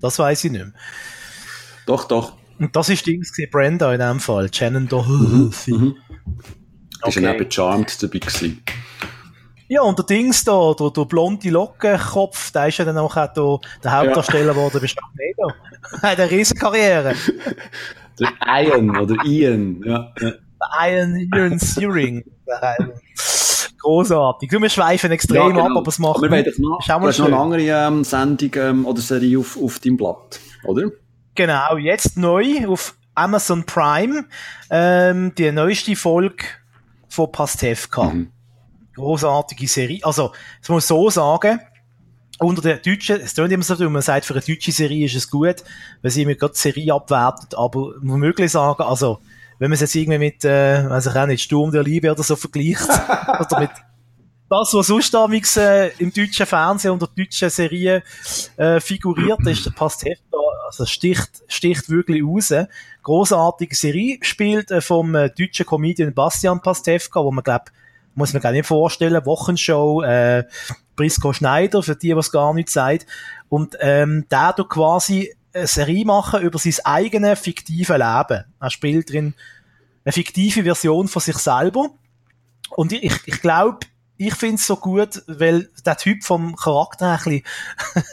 Das weiß ich nicht mehr. Doch, doch. Und das ist Dings gewesen, Brenda in dem Fall. Shannon Doherty. Mhm. Ist ja Okay. neben Charmed dabei gewesen. Ja, und der Dings da, der, der blonde Lockenkopf, der ist ja dann auch der, der Hauptdarsteller geworden bei Sharknado. Er hat eine riesen Karriere. Der Ian oder Ian, ja. ja. Ian Ian Searing. Großartig. Du, wir schweifen extrem Ja, genau. ab, aber es macht Aber wir wollen noch, Ist du hast noch eine andere ähm, Sendung ähm, oder Serie auf, auf deinem Blatt, oder? Genau, jetzt neu auf Amazon Prime, ähm, die neueste Folge von Pastewka. Mhm. Großartige Serie. Also, das muss so sagen, unter der deutschen, es klingt immer so, wenn man sagt, für eine deutsche Serie ist es gut, weil sie immer gerade die Serie abwertet, aber man muss wirklich sagen, also, wenn man es jetzt irgendwie mit, äh, weiß ich auch nicht, Sturm der Liebe oder so vergleicht, *laughs* oder mit das, was sonst äh, im deutschen Fernsehen und der deutschen Serie äh, figuriert ist, passt heftig, also sticht, sticht wirklich raus. Großartige Serie, spielt äh, vom äh, deutschen Comedian Bastian Pastewka, wo man glaubt, muss man gar nicht vorstellen, Wochenshow, äh, Brisco Schneider, für die, was gar nicht sagt. Und ähm, der tut quasi eine Serie machen über sein eigenes fiktives Leben. Er spielt drin eine fiktive Version von sich selber. Und ich, ich glaube, ich finde es so gut, weil der Typ vom Charakter ein bisschen,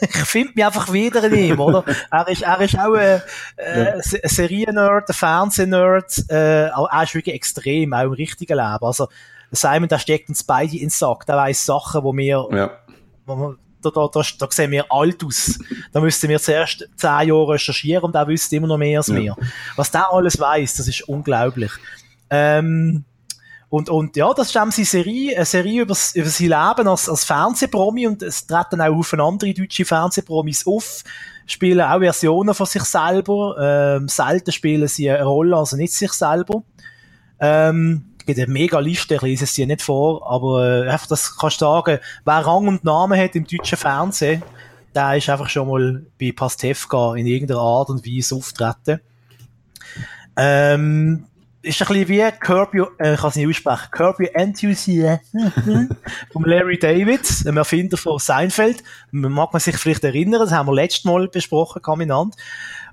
*laughs* ich finde mich einfach wieder in ihm, oder? Er ist, er ist auch ein, äh, ein Serien-Nerd, ein Fernseh-Nerd, äh, auch- er ist wirklich extrem, auch im richtigen Leben. Also, Simon, der steckt uns beide ins Sack, der weiss Sachen, wo wir, Ja. wo wir da, da, da, da sehen wir alt aus. Da müssten wir zuerst zehn Jahre recherchieren und er wüsste immer noch mehr als Ja. wir. Was der alles weiß, das ist unglaublich. Ähm, und, und ja, das ist eben seine Serie, eine Serie über, über sein Leben als, als Fernsehpromi und es treten auch auf andere deutsche Fernsehpromis auf, spielen auch Versionen von sich selber, ähm, selten spielen sie eine Rolle, also nicht sich selber. Ähm, gibt eine mega Liste, ich lese es dir nicht vor, aber äh, einfach, das kannst du sagen, wer Rang und Namen hat im deutschen Fernsehen, der ist einfach schon mal bei Pastewka in irgendeiner Art und Weise auftreten. Ähm, ist ein bisschen wie Curb Your, äh, ich kann es nicht aussprechen, Curb Your Enthusiasm *laughs* von Larry David, dem Erfinder von Seinfeld. Man mag man sich vielleicht erinnern, das haben wir letztes Mal besprochen, Kaminant.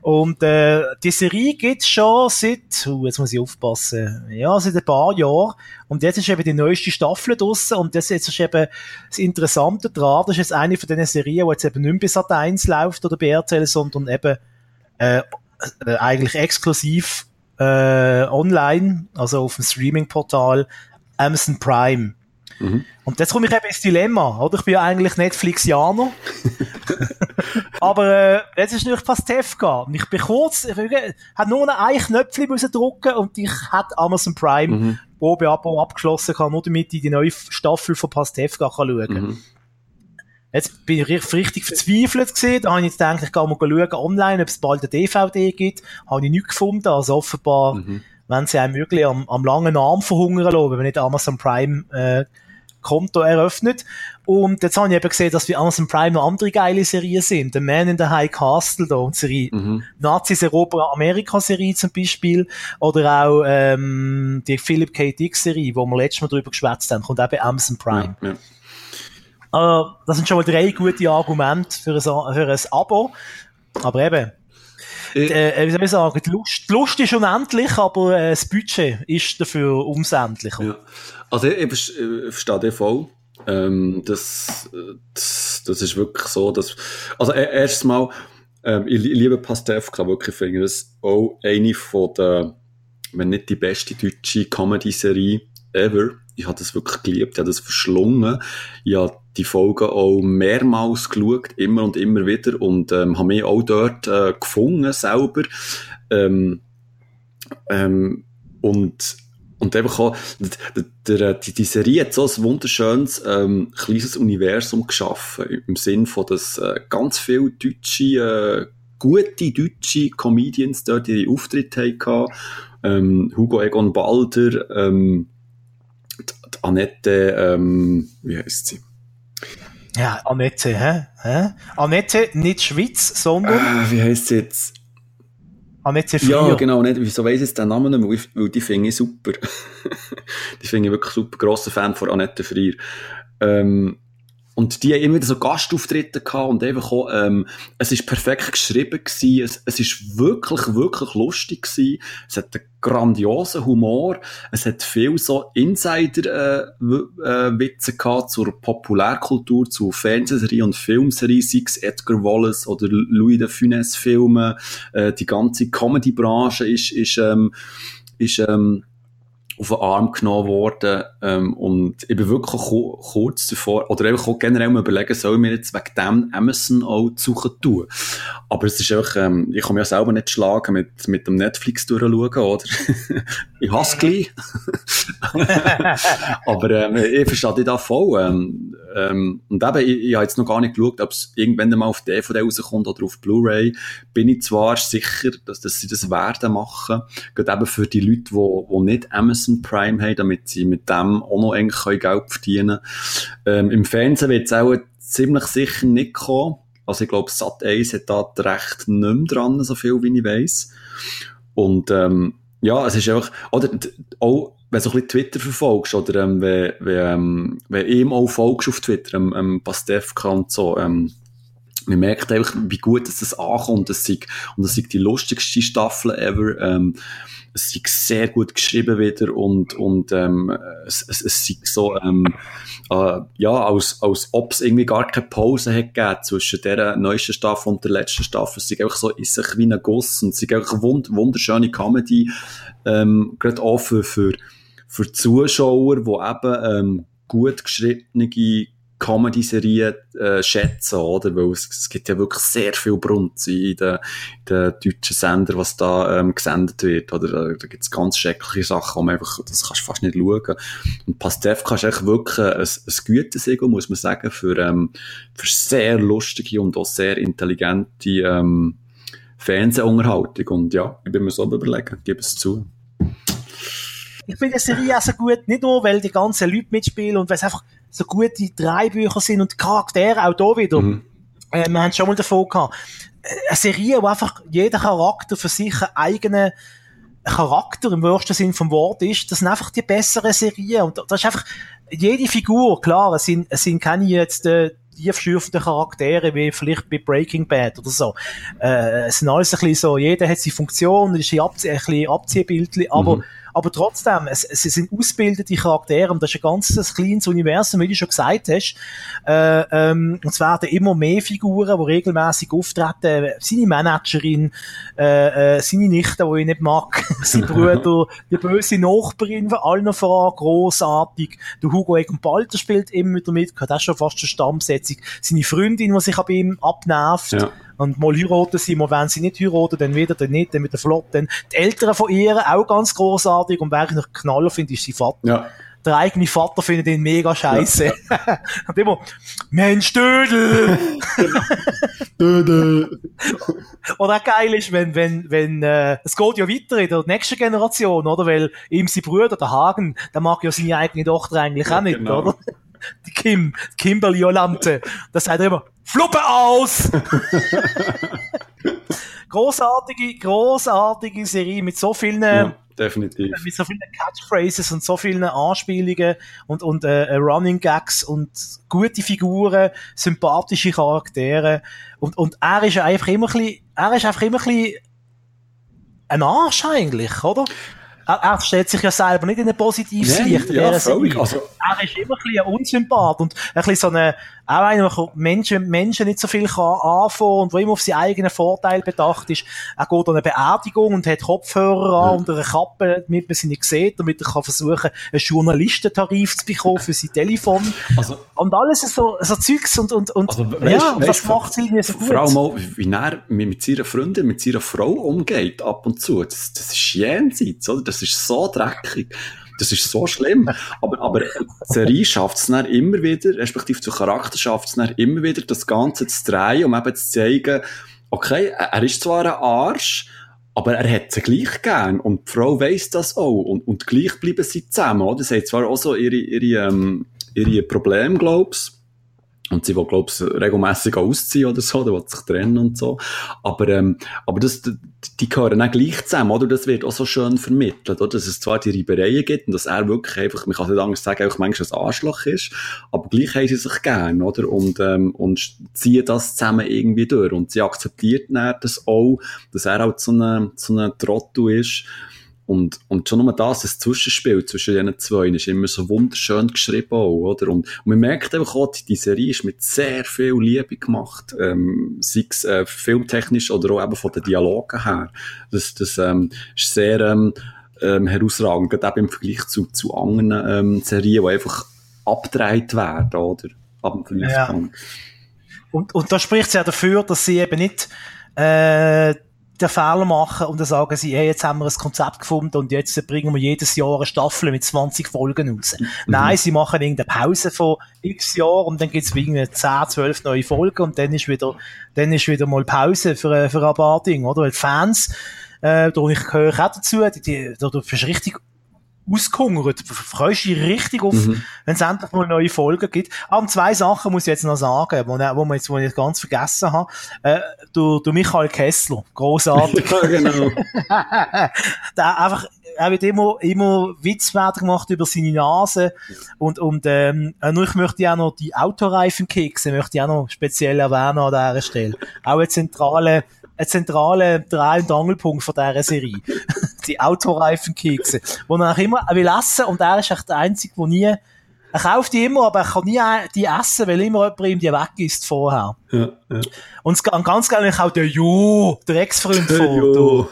Und äh, die Serie gibt's schon seit, uh, jetzt muss ich aufpassen, ja, seit ein paar Jahren. Und jetzt ist eben die neueste Staffel draussen und das jetzt ist eben das Interessante daran, das ist jetzt eine von diesen Serien, die jetzt eben nicht bei Sat 1 läuft oder bei RTL, sondern eben äh, äh, eigentlich exklusiv äh, online, also auf dem Streaming-Portal Amazon Prime. Mhm. Und jetzt komme ich eben ins Dilemma, oder? Ich bin ja eigentlich Netflixianer. *laughs* Aber äh, jetzt ist natürlich Pastewka. Und ich bin kurz, ich habe nur noch ein Knöpfchen müssen drücken und ich hätte Amazon Prime Mhm. Probeabo abgeschlossen, kann nur damit ich die neue Staffel von Pastewka kann schauen Mhm. Jetzt bin ich richtig verzweifelt gewesen. Da habe ich jetzt gedacht, ich gehe mal schauen online, ob es bald eine DVD gibt. Habe ich nichts gefunden. Also offenbar, Mhm. wenn sie einem wirklich am, am langen Arm verhungern lassen, wenn man nicht Amazon Prime äh, Konto eröffnet. Und jetzt habe ich eben gesehen, dass bei Amazon Prime noch andere geile Serien sind. The Man in the High Castle da und Serie Mhm. Nazis erobern Amerika Serie zum Beispiel. Oder auch ähm, die Philip K. Dick Serie, wo wir letztes Mal drüber geschwätzt haben, kommt auch bei Amazon Prime. Ja, ja. Äh, das sind schon mal drei gute Argumente für ein, für ein Abo. Aber eben, Ich- äh, wie soll ich sagen, die Lust, die Lust ist unendlich, aber äh, das Budget ist dafür umsändlicher. Ja. Also ich, ich, ich verstehe dich voll. Ähm, das, äh, das, das ist wirklich so, dass, also e- erstens mal, ähm, ich, li- ich liebe Pastewka wirklich, ich finde das auch eine von der, wenn nicht die beste deutsche Comedy-Serie ever. ich habe das wirklich geliebt, ich habe das verschlungen. Ich habe die Folgen auch mehrmals geschaut, immer und immer wieder und ähm, habe mich auch dort äh, gefunden selber. Ähm, ähm, und und einfach auch, der, der, die, die Serie hat so ein wunderschönes ähm, kleines Universum geschaffen, im Sinn von, dass äh, ganz viele deutsche, äh, gute deutsche Comedians dort ihre Auftritte hatten. Ähm, Hugo Egon Balder, ähm, die Annette, ähm, wie heißt sie? Ja, Annette, hä? hä? Annette, nicht Schweiz, sondern... Äh, wie heißt sie jetzt? Annette Frier. Ja, genau, nicht. Wieso weiss ich jetzt den Namen nicht mehr? Weil die finde ich super. *laughs* die finde ich wirklich super. Grosser Fan von Annette Frier. Ähm, und die haben immer so Gastauftritte gehabt und einfach auch, ähm, es ist perfekt geschrieben gewesen, es, es ist wirklich, wirklich lustig gewesen, es hat einen grandiosen Humor, es hat viel so Insider-Witze äh, äh, gehabt zur Populärkultur, zu Fernsehserien und Filmserien, sei es Edgar Wallace oder Louis de Funès Filme, äh, die ganze Comedy-Branche ist, ist, ähm, ist, ähm, auf den Arm genommen worden ähm, und ich bin wirklich kurz davor, oder einfach auch generell mal überlegen, soll ich mir jetzt wegen dem Amazon auch suchen tun. Aber es ist einfach, ähm, ich kann mich ja selber nicht schlagen mit, mit dem Netflix durchschauen, oder? *laughs* ich hasse gleich. *laughs* Aber ähm, ich verstehe dich da voll. Ähm, ähm, und eben, ich, ich habe jetzt noch gar nicht geschaut, ob es irgendwann mal auf DVD rauskommt oder auf Blu-ray. Bin ich zwar sicher, dass, dass sie das werden machen, gerade eben für die Leute, die nicht Amazon Prime haben, damit sie mit dem auch noch eigentlich Geld verdienen können. Ähm, Im Fernsehen wird es auch ziemlich sicher nicht kommen. Also ich glaube, Sat 1 hat da recht nicht mehr dran, so viel wie ich weiss. Und ähm, ja, es ist einfach, oder auch, wenn du ein bisschen Twitter verfolgst, oder ähm, wenn, wenn, ähm, wenn ihm auch folgst auf Twitter, ähm, ähm, Pastewka und so, ähm, man merkt einfach, wie gut dass das ankommt. Das sei, und das ist die lustigste Staffel ever. Ähm, es ist sehr gut geschrieben wieder und, und ähm, es, es, es ist so, ähm, äh, ja, als, als ob es irgendwie gar keine Pause hat gegeben zwischen der neuesten Staffel und der letzten Staffel. Es ist einfach so in sich wie ein Guss und es ist einfach wund wunderschöne Comedy, ähm, gerade für, für, für Zuschauer, die eben ähm, gut geschriebene Comedy-Serien äh, schätzen, oder? Weil es, es gibt ja wirklich sehr viel Brunz in den, den deutschen Sender, was da ähm, gesendet wird, oder? Da, da gibt es ganz schreckliche Sachen, man einfach, das kannst du fast nicht schauen. Und kannst du echt wirklich ein, ein Gütesiegel, muss man sagen, für, ähm, für sehr lustige und auch sehr intelligente ähm, Fernsehunterhaltung. Und ja, ich bin mir so überlegen, gebe es zu. Ich finde die Serie auch so gut, nicht nur, weil die ganzen Leute mitspielen und weil es einfach so gute Dreibücher sind und die Charaktere auch da wieder. Mhm. Äh, wir haben schon mal davon gehabt. Äh, eine Serie, wo einfach jeder Charakter für sich einen eigenen Charakter im wahrsten Sinn vom Wort ist, das sind einfach die besseren Serien. Und das ist einfach, jede Figur, klar, es sind, es sind keine jetzt, äh, tiefschürfende Charaktere, wie vielleicht bei Breaking Bad oder so. Äh, es sind alles ein bisschen so, jeder hat seine Funktion, ist ein, Abzie ein bisschen Abziehbildchen, aber mhm aber trotzdem, es, es sind ausgebildete Charaktere und das ist ein ganz kleines Universum, wie du schon gesagt hast. Äh, ähm, und es werden immer mehr Figuren, die regelmäßig auftreten. Seine Managerin, äh, äh, seine Nichte, die ich nicht mag, *laughs* sein *laughs* Bruder, die böse Nachbarin von allen voran, großartig. Der Hugo Egon Balter spielt immer wieder mit, hat auch schon fast eine Stammsetzung. Seine Freundin, die sich bei ihm abnervt. Ja. Und mal heiraten sie, mal wenn sie nicht heiraten, dann wieder, dann nicht, dann wieder flott. Dann die Eltern von ihr auch ganz großartig und wer ich noch Knaller finde, ist sein Vater. Ja. Der eigene Vater findet ihn mega scheiße. Ja. *laughs* und immer, Mensch, Dödel! *laughs* Dödel! Oder auch geil ist, wenn, wenn, wenn, äh, es geht ja weiter in der nächsten Generation, oder? Weil ihm sein Bruder, der Hagen, der mag ja seine eigene Tochter eigentlich ja, auch nicht, genau. oder? Die Kim, Kimberly Jolante. Das sagt er immer, Fluppe aus! *laughs* großartige, großartige Serie mit so vielen, ja, definitiv. mit so vielen Catchphrases und so vielen Anspielungen und, und äh, Running Gags und gute Figuren, sympathische Charaktere und, und er ist einfach immer ein bisschen, er ist einfach immer ein bisschen ein Arsch eigentlich, oder? Er, er stellt sich ja selber nicht in ein positives Licht. ja, völlig. Also- er ist immer ein bisschen Unsympath und ein bisschen so eine, auch einer, der Menschen, Menschen nicht so viel kann anfangen und der immer auf seinen eigenen Vorteil bedacht ist. Er geht an eine Beerdigung und hat Kopfhörer an und eine Kappe, damit man sie nicht sieht, damit er kann versuchen, einen Journalistentarif zu bekommen für sein Telefon. Also- und alles so, so Zeugs und, und, und, Also, ja, weisst- und das macht es irgendwie so gut. Vor allem auch, wie er mit seiner Freundin, mit seiner Frau umgeht, ab und zu. Das, das ist jenseits, oder? Das ist so dreckig. Das ist so schlimm. Aber, aber die Serie schafft es dann immer wieder, respektive der Charakter schafft es dann immer wieder, das Ganze zu drehen, um eben zu zeigen, okay, er ist zwar ein Arsch, aber er hat sie gleich gern. Und die Frau weiss das auch. Und, und gleich bleiben sie zusammen, oder? Sie hat zwar auch so ihre, ihre, ähm, ihre Probleme, glaub's. Und sie will, glaub ich, regelmässig ausziehen oder so, oder will sich trennen und so. Aber, ähm, aber das, die, gehören auch gleich zusammen, oder? Das wird auch so schön vermittelt, oder? Dass es zwar die Reibereien gibt und dass er wirklich einfach, man kann nicht anders sagen, einfach manchmal ein Arschloch ist, aber gleich haben sie sich gern, oder? Und, ähm, und ziehen das zusammen irgendwie durch. Und sie akzeptiert dann das auch, dass er halt so ein, so ein Trottel ist. Und, und schon nur das, das Zwischenspiel zwischen diesen zwei ist immer so wunderschön geschrieben auch, oder? Und, und man merkt einfach auch, die, Serie ist mit sehr viel Liebe gemacht, ähm, sei es äh, filmtechnisch oder auch eben von den Dialogen her. Das, das ähm, ist sehr ähm, ähm, herausragend, gerade eben im Vergleich zu, zu anderen ähm, Serien, die einfach abgedreht werden, oder? Ab dem Verlaufsgang. Und, und da spricht sie ja dafür, dass sie eben nicht äh, den Fehler machen und dann sagen sie, hey, jetzt haben wir ein Konzept gefunden und jetzt bringen wir jedes Jahr eine Staffel mit 20 Folgen raus. Nein, sie machen irgendeine Pause von x Jahren und dann gibt's irgendwie 10, 12 neue Folgen und dann ist wieder, dann ist wieder mal Pause für, für ein paar Dinge, oder? Weil die Fans, äh, da ich gehöre auch dazu, die, die, da, du bist richtig ausgehungert. Du freust dich richtig auf, wenn es endlich mal neue Folgen gibt. Ah, und zwei Sachen muss ich jetzt noch sagen, wo, wo, wir jetzt, wo ich jetzt ganz vergessen habe. Äh, du, du Michael Kessler, großartig. *laughs* Ja, genau. *laughs* der einfach, er wird immer, immer Witz werden gemacht über seine Nase. Und, und, ähm, äh, nur ich möchte auch noch die Autoreifenkekse, möchte ich auch noch speziell erwähnen an dieser Stelle. Auch eine zentrale, ein zentraler Dreh- und Angelpunkt von dieser Serie. Die Autoreifenkekse. Wo er auch immer, er will essen und er ist echt der Einzige, der nie, er kauft die immer, aber er kann nie die essen, weil immer jemand ihm die weg ist vorher. Ja, ja. Und ganz gerne auch der Jo, der Ex-Freund von, Jo.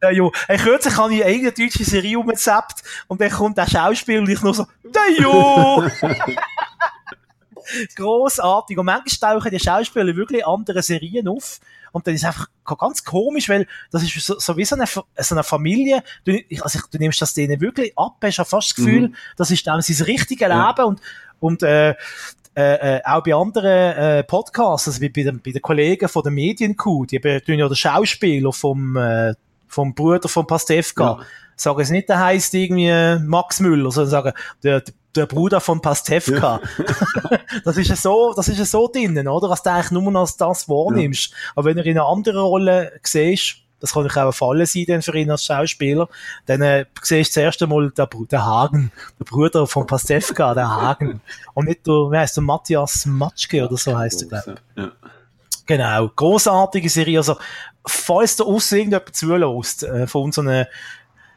der Jo. Hey, kürzlich habe ich eine deutsche Serie umgezappt und dann kommt der Schauspieler und ich nur so, der Jo! *laughs* Grossartig. Und manchmal tauchen die Schauspieler wirklich andere Serien auf. Und dann ist es einfach ganz komisch, weil das ist so, so wie so eine, so eine Familie. Du, also, du nimmst das denen wirklich ab, hast ja fast das Gefühl, das ist dann sein richtiges Ja. Leben und, und, äh, äh, äh, auch bei anderen äh, Podcasts, also wie bei den, bei den Kollegen von der Medienkuh, die tun ja den Schauspieler vom, äh, vom Bruder von Pastewka, Ja. sagen es nicht, der heißt irgendwie äh, Max Müller, sondern sagen, der, der Bruder von Pastewka. *laughs* das ist ja so, das ist ja so drinnen, oder? Dass du eigentlich nur noch als das wahrnimmst. Aber wenn er in einer anderen Rolle siehst, das kann ich auch ein Fall sein denn für ihn als Schauspieler, dann äh, siehst du zuerst einmal den, Bru- den Hagen, der Bruder von Pastewka, der Hagen. Und nicht der, wie heißt der, Matthias Matschke oder so heißt er, glaube ich. Ja. Genau, großartige Serie. Also, falls da aussen irgendjemand zulässt, äh, von unseren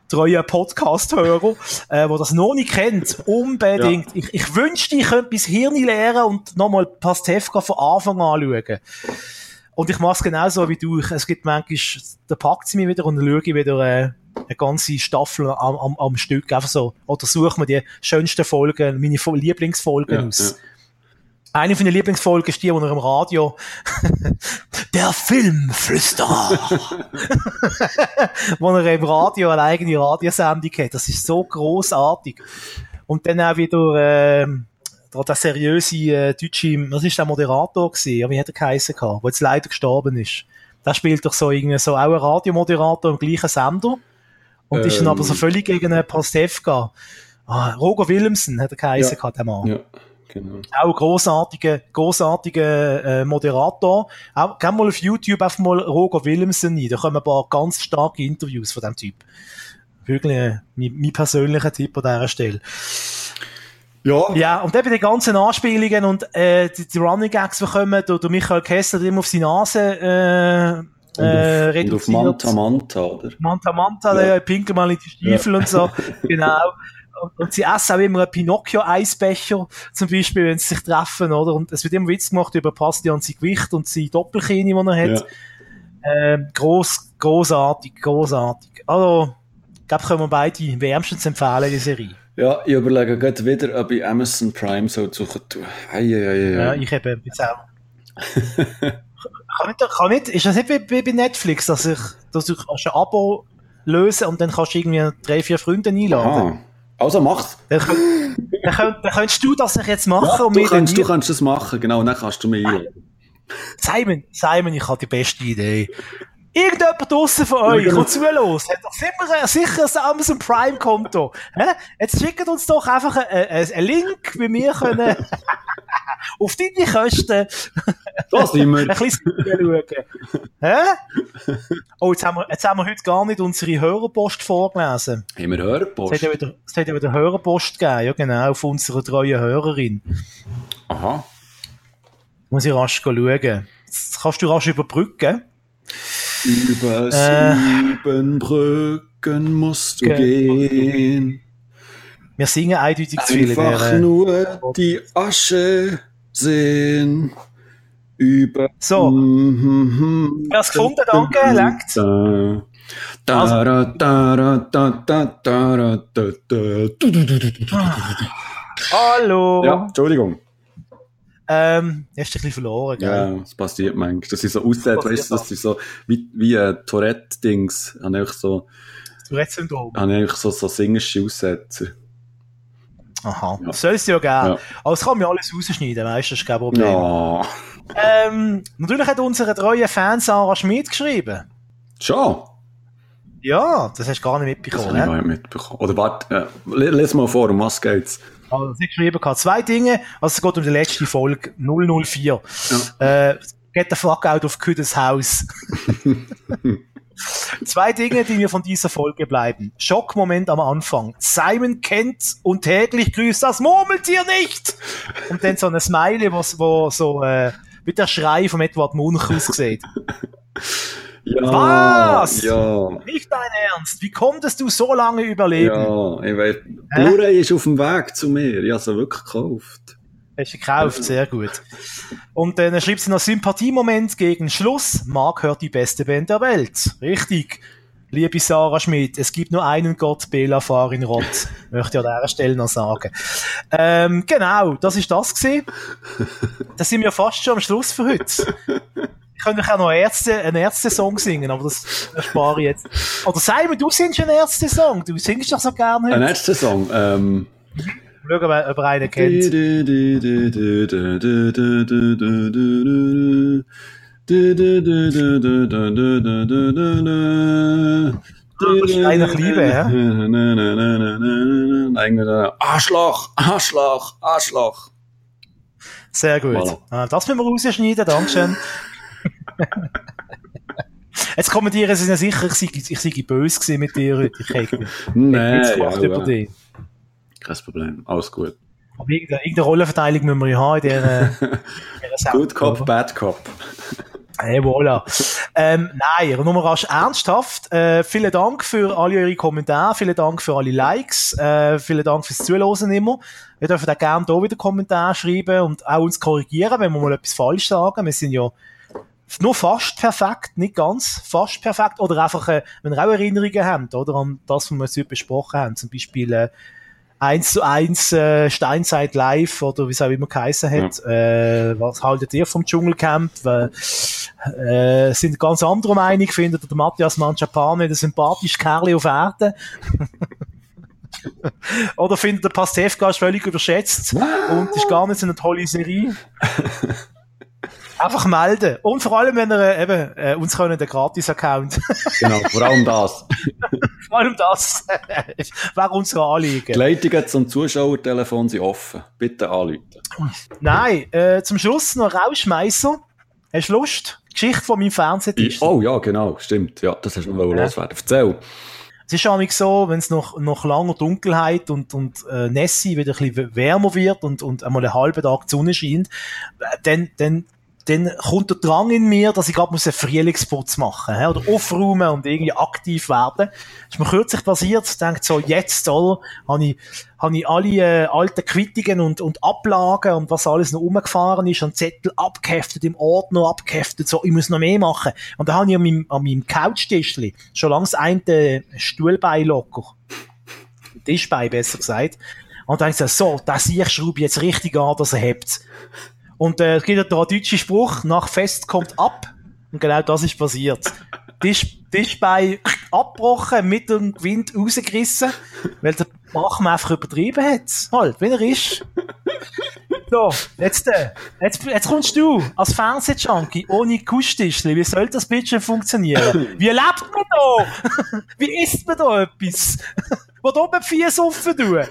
treuen Podcast-Hörer, äh, wo das noch nicht kennt, unbedingt. Ich, ich wünschte, ich könnte bis Hirn lernen und nochmal Pastewka von Anfang an schauen. Und ich mache es genauso wie du. Es gibt manchmal, da packt sie mich wieder und dann schaue ich wieder äh, eine ganze Staffel am, am, am Stück. Einfach so. Oder suche mir die schönsten Folgen, meine Fo- Lieblingsfolgen Ja, aus. ja. Eine von den Lieblingsfolgen ist die, wo er im Radio *laughs* der Filmflüsterer *laughs* wo er im Radio eine eigene Radiosendung hat. Das ist so großartig. Und dann auch wieder ähm, der, seriöse äh, deutsche, was ist der Moderator gewesen? Wie hat er geheissen gehabt? Der jetzt leider gestorben ist. Der spielt doch so irgendwie so auch ein Radiomoderator im gleichen Sender. Und ist dann Ähm. aber so völlig gegen einen Pastewka. Ah, Roger Willemsen hat er geheissen Ja. gehabt, der Mann Ja, genau. auch großartige, großartige äh, Moderator. Auch, geh mal auf YouTube einfach mal Roger Willemsen rein. Da kommen ein paar ganz starke Interviews von dem Typ. Wirklich äh, mein, mein persönlicher Tipp an dieser Stelle. Ja, Ja, und eben die ganzen Anspielungen und äh, die, die Running Gags bekommen, der, der Michael Kessler hat immer auf seine Nase äh, und äh, auf, und auf reduziert. Manta Manta, oder? Manta Manta, Ja. ja. pinkeln mal in die Stiefel und so. *laughs* Genau. Und, sie essen auch immer einen Pinocchio-Eisbecher, zum Beispiel, wenn sie sich treffen, oder? Und es wird immer Witz gemacht über Bastian sein Gewicht und seine Doppelkine, die er hat. Ähm, gross, grossartig, grossartig. Also, ich glaube, können wir beide wärmstens empfehlen, die Serie. Ja, ich überlege gerade wieder, ob ich Amazon Prime so suchen tue. Ei, ei, ei, Ja, ich eben jetzt auch. kann nicht, kann nicht, ist das nicht wie, bei Netflix, dass ich, dass du ein Abo lösen und dann kannst du irgendwie drei, vier Freunde einladen? Ah. Also mach's. Dann, dann, könnt, dann könntest du das jetzt machen Ja, und du, mir kannst, du kannst das machen, genau, dann kannst du einladen. Simon, Simon, ich habe die beste Idee. Irgendjemand draussen von euch, genau. kommt zulos, hat doch sicher, sicher ein Amazon Prime Konto. Hä? Jetzt schickt uns doch einfach einen, Link, wie wir können *laughs* auf deine Kosten *laughs* Da sind wir. ein bisschen schauen. Hä? Oh, jetzt haben, wir, jetzt haben wir heute gar nicht unsere Hörerpost vorgelesen. Haben wir Es Hörpost? hat ja wieder, es hat ja wieder Hörerpost gegeben, ja genau, auf unserer treuen Hörerin. Aha. Muss ich rasch schauen. Jetzt kannst du rasch überbrücken. Über Äh. sieben Brücken musst du Ge- gehen. Wir singen eindeutig zu viel in Einfach nur die Asche sehen. Über. So. Ja, es gefunden, danke, lenkt's. Da. Da, da, da, da, da, da, da, da, da. Du, du, du, du, du, du. Hallo. Ja, Entschuldigung. Ähm, hast dich ein bisschen verloren, gell? Ja, das passiert manchmal. Das ist so aussieht, weißt du, das ist so wie, wie ein Tourette-Dings. Habe ich so, Tourette-Syndrom. habe ich so, so singische Aussetzer. Aha. Ja. Soll es ja geben. Ja. Aber es kann mir alles rausschneiden, weißt du, das ist kein Problem. Ja. Ähm, natürlich hat unsere treue Fan Sarah Schmidt geschrieben. Schon. Ja, das hast du gar nicht Das habe mitbekommen, ich ne? gar nicht mitbekommen. Oder warte, äh, le- les mal vor, um was geht's? Also, sie hat geschrieben gehabt, zwei Dinge. Also, es geht um die letzte Folge 004. Äh, get the fuck out of Küdes Haus. *laughs* Zwei Dinge, die mir von dieser Folge bleiben. Schockmoment am Anfang. Simon kennt und täglich grüßt das Murmeltier nicht. Und dann so eine Smiley, wo, wo so äh, wie der Schrei von Edward Munch aussieht. *laughs* Ja. Was? Ja. Nicht dein Ernst. Wie konntest du so lange überleben? Ja, ich weiß, Blu-ray ist auf dem Weg zu mir. Ich habe sie wirklich gekauft. Hast du gekauft, sehr gut. Und dann schreibt sie noch Sympathiemoment gegen Schluss. Mark hört die beste Band der Welt. Richtig. Liebe Sarah Schmidt, es gibt nur einen Gott, Bela Farin Rott. *laughs* Möchte ich an dieser Stelle noch sagen. Ähm, genau, das ist das gewesen. Da sind wir fast schon am Schluss für heute. Ich könnte euch auch noch Ärzte, einen Ärzte-Song singen, aber das erspare ich jetzt. Oder Simon, du singst einen Ärzte-Song. Du singst doch so gerne Ein heute. letzter Song. Ähm. Schau, ob er einen kennt. Wahrscheinlich Liebe, ja? Eigentlich, Arschloch, Arschloch, Arschloch. Sehr gut. Voilà. Ah, Das müssen wir rausschneiden, Dankeschön. Jetzt kommentieren sie ja sicher, ich sei, ich sei böse gewesen mit dir heute. Ich hätte Nein, gemacht ja, über dich. Kein Problem, alles gut. Aber irgendeine, irgendeine Rollenverteilung müssen wir ja haben in dieser, in dieser *laughs* Good Cop? Bad Cop. Hey, voilà. Ähm, nein, nur rasch ernsthaft. Äh, vielen Dank für alle eure Kommentare, vielen Dank für alle Likes, äh, vielen Dank fürs Zuhören immer. Wir dürfen auch gerne hier wieder Kommentare schreiben und auch uns korrigieren, wenn wir mal etwas falsch sagen. Wir sind ja nur fast perfekt, nicht ganz, fast perfekt. Oder einfach, äh, wenn ihr auch Erinnerungen habt, oder an das, was wir heute besprochen haben. Zum Beispiel, äh, 1 zu 1 äh, Steinzeit live oder wie es auch immer geheißen hat. Äh, was haltet ihr vom Dschungelcamp? Weil, äh, sind ganz andere Meinung, findet der Matthias Mangiapane der sympathische Kerl auf Erden? *laughs* Oder findet der Pastewka ist völlig überschätzt und ist gar nicht so eine tolle Serie? Einfach melden. Und vor allem, wenn ihr äh, eben, äh, uns können den Gratis-Account, *laughs* Genau, vor allem das. *laughs* vor allem das, *laughs* wäre unsere Anliegen. Die Leitungen zum Zuschauertelefon sind offen. Bitte anrufen. Nein, äh, zum Schluss noch Rauschmeißer. Hast du Lust? Geschichte von meinem Fernsehtisch. Oh ja, genau, stimmt. Ja, das hast du noch Ja. loswerden. Erzähl. Es ist auch so, wenn es noch, noch langer Dunkelheit und, und äh, Nessie wieder ein bisschen wärmer wird und, und einmal einen halben Tag die Sonne scheint, äh, dann, dann, dann kommt der Drang in mir, dass ich gerade einen Frühlingsputz machen muss, oder aufräumen und irgendwie aktiv werden. Das ist mir kürzlich passiert, ich denke so, jetzt, oder, habe ich, habe ich alle äh, alten Quittungen und, und Ablagen und was alles noch umgefahren ist, und Zettel abgeheftet, im Ordner abgeheftet, so, ich muss noch mehr machen. Und da habe ich an meinem, an meinem Couchtischli schon langsam ein Stuhlbein locker. Tischbein, besser gesagt. Und dann ich so, das ich schraube jetzt richtig an, dass er hebt. Und äh, es gibt ja der deutsche Spruch, nach Fest kommt ab. Und genau das ist passiert. Tisch, Tischbein abgebrochen, mit dem Wind rausgerissen, weil der Bachmann einfach übertrieben hat. Halt, wie er ist. So, jetzt, äh, jetzt, jetzt kommst du als Fernsehjunkie ohne Kustischli. Wie soll das bitte funktionieren? Wie lebt man da? Wie isst man da etwas? Wo du oben vier Suffen tun?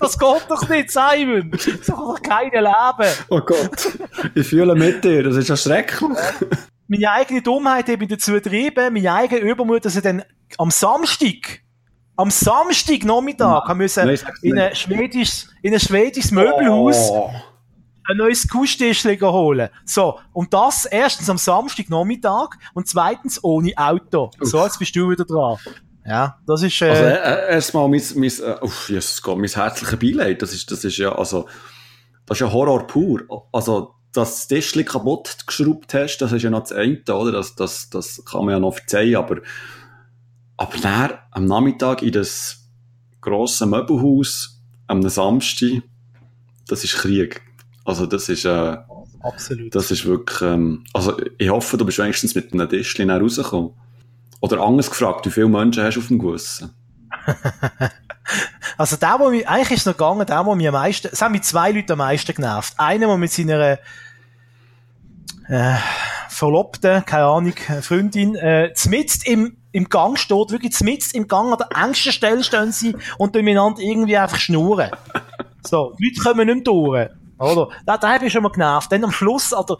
Das geht doch nicht, Simon. So kann doch keiner leben. Oh Gott. Ich fühle mit dir. Das ist ja schrecklich. Meine eigene Dummheit habe ich dazu getrieben, meine eigene Übermut, dass ich dann am Samstag am Samstag Nachmittag haben müssen in ein schwedisches, in ein schwedisches Möbelhaus Oh. ein neues Kuhstischchen holen. So. Und das erstens am Samstag Nachmittag und zweitens ohne Auto. So, jetzt bist du wieder dran. Ja, das ist, äh, Also, äh, erstmal mein, mein, äh, uff, Jesus Gott, mein herzliches Beileid. Das ist, das ist ja, also, das ist ja Horror pur. Also, dass du das Tischchen kaputt geschraubt hast, das ist ja noch das eine, oder? Das, das, das kann man ja noch verzeihen, aber, aber dann, am Nachmittag in das grosse Möbelhaus, am Samstag, das ist Krieg. Also, das ist, äh, absolut. das ist wirklich, ähm, also, ich hoffe, du bist wenigstens mit einem Tischchen rausgekommen. Oder anders gefragt, wie viele Menschen hast du auf dem Gewissen? *laughs* Also der, wo mich, eigentlich ist es noch gegangen, der, wo mich am meisten, es haben mich zwei Leute am meisten genervt. Einer, der mit seiner, äh, Verlobten, keine Ahnung, Freundin, äh, zmitzt im, im Gang steht, wirklich zmitzt im Gang an der engsten Stelle stehen sie und miteinander irgendwie einfach schnurren. So, die Leute kommen nicht mehr durch. Oder? Da, da habe ich schon mal genervt. Dann am Schluss, oder,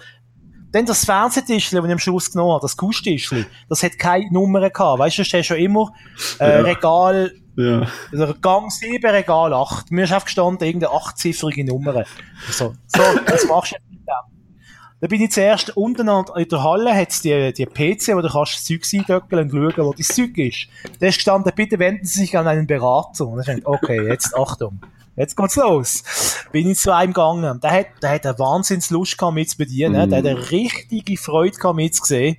dann das Fernsehtischli, das ich am Schluss genommen habe, das Kuhstischli, das hat keine Nummer gehabt. Weißt du, das ist schon immer, äh, Ja. Regal, Ja. also Gang 7, Regal 8. Mir ist einfach gestanden, irgendeine achtziffrige Nummer. So, so, was machst du mit dem? Da bin ich zuerst unten an- in der Halle, hat's die, die PC, wo du kannst das Zeug eindöckeln und schauen, wo das Zeug ist. Da ist gestanden, bitte wenden Sie sich an einen Berater. Und ich dachte, okay, jetzt Achtung. Jetzt geht's los. Bin ich zu einem gegangen. Der hat, der hat eine Wahnsinnslust gehabt, mich zu bedienen. Mm. Der hat eine richtige Freude gehabt, mich zu sehen.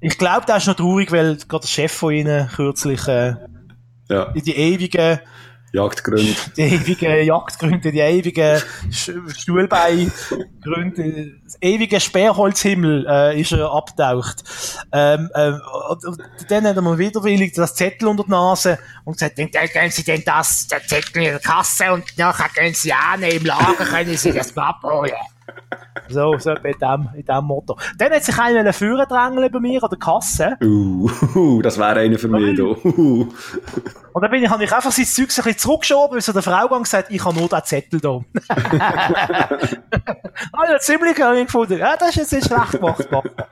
Ich glaube, der ist noch traurig, weil gerade der Chef von ihnen kürzlich, äh, Ja. in die ewigen, Jagdgründe. *laughs* die ewigen Jagdgründe, die ewigen Stuhlbeingründe, das ewige Sperrholzhimmel äh, ist er abtaucht. Ähm, ähm, dann hat er mir widerwillig das Zettel unter die Nase und gesagt, dann gehen Sie denn das, den Zettel in der Kasse und nachher gehen Sie an, im Lager können Sie das abholen. So, so in dem, in dem Motto. Dann hat sich einer führen drängeln bei mir an der Kasse. Uh, das wäre einer für mich da. *laughs* Uh. Und dann bin ich, habe ich einfach sein Zeug so ein bisschen zurückgeschoben, bis er der Frau gesagt ich habe nur den Zettel da. *laughs* also, ziemlich habe ich gefunden. Ja, das ist jetzt nicht schlecht gemacht. Papa.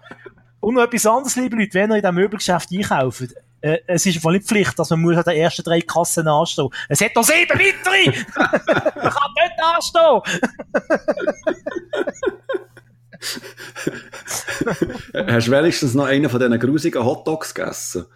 Und noch etwas anderes, liebe Leute, wenn ihr in diesem Möbelgeschäft einkauft, äh, es ist voll nicht Pflicht, dass man muss an den ersten drei Kassen anstehen. Es hat noch sieben weitere! *laughs* man kann nicht anstehen! *laughs* Hast du wenigstens noch einen von diesen grusigen Hotdogs gegessen?